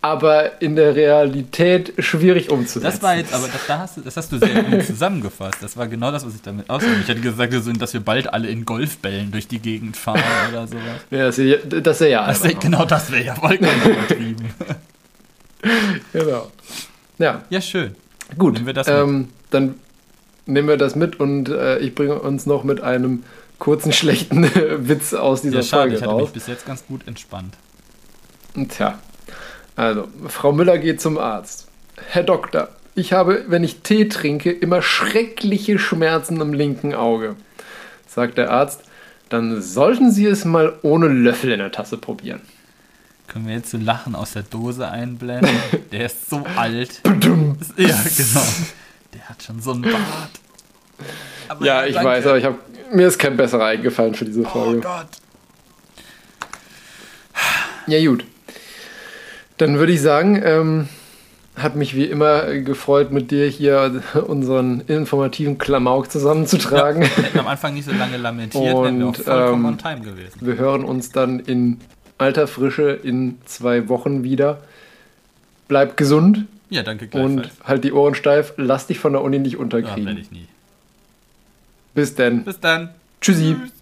aber in der Realität schwierig umzusetzen. Das war jetzt, aber das, da hast du, das hast du sehr gut zusammengefasst. Das war genau das, was ich damit ausdrücke. Ich hätte gesagt, dass wir bald alle in Golfbällen durch die Gegend fahren oder sowas. Ja, das ist ja, das albern. genau das wäre ja vollkommen übertrieben. Genau. Ja, Ja, schön. gut. Nehmen wir das mit. ähm, dann nehmen wir das mit und äh, ich bringe uns noch mit einem kurzen, schlechten Witz aus dieser Ja, schade, Folge ich hatte mich raus. bis jetzt ganz gut entspannt. Tja, also, Frau Müller geht zum Arzt. Herr Doktor, ich habe, wenn ich Tee trinke, immer schreckliche Schmerzen im linken Auge. Sagt der Arzt, dann sollten Sie es mal ohne Löffel in der Tasse probieren. Können wir jetzt so Lachen aus der Dose einblenden? Der ist so alt. ja, genau. Der hat schon so einen Bart. Aber Ja, ich danke. weiß, aber ich hab, mir ist kein besserer eingefallen für diese Oh Folge. Gott. Ja, gut. Dann würde ich sagen, ähm, hat mich wie immer gefreut, mit dir hier unseren informativen Klamauk zusammenzutragen. Hätten am Anfang nicht so lange lamentiert, wären wir auch Und, vollkommen ähm, on time gewesen. Wir hören uns dann in alter Frische in zwei Wochen wieder. Bleib gesund Ja, danke und halt die Ohren steif. Lass dich von der Uni nicht Ja, werde unterkriegen. ich nie. Bis denn. Bis dann. Tschüssi. Tschüss.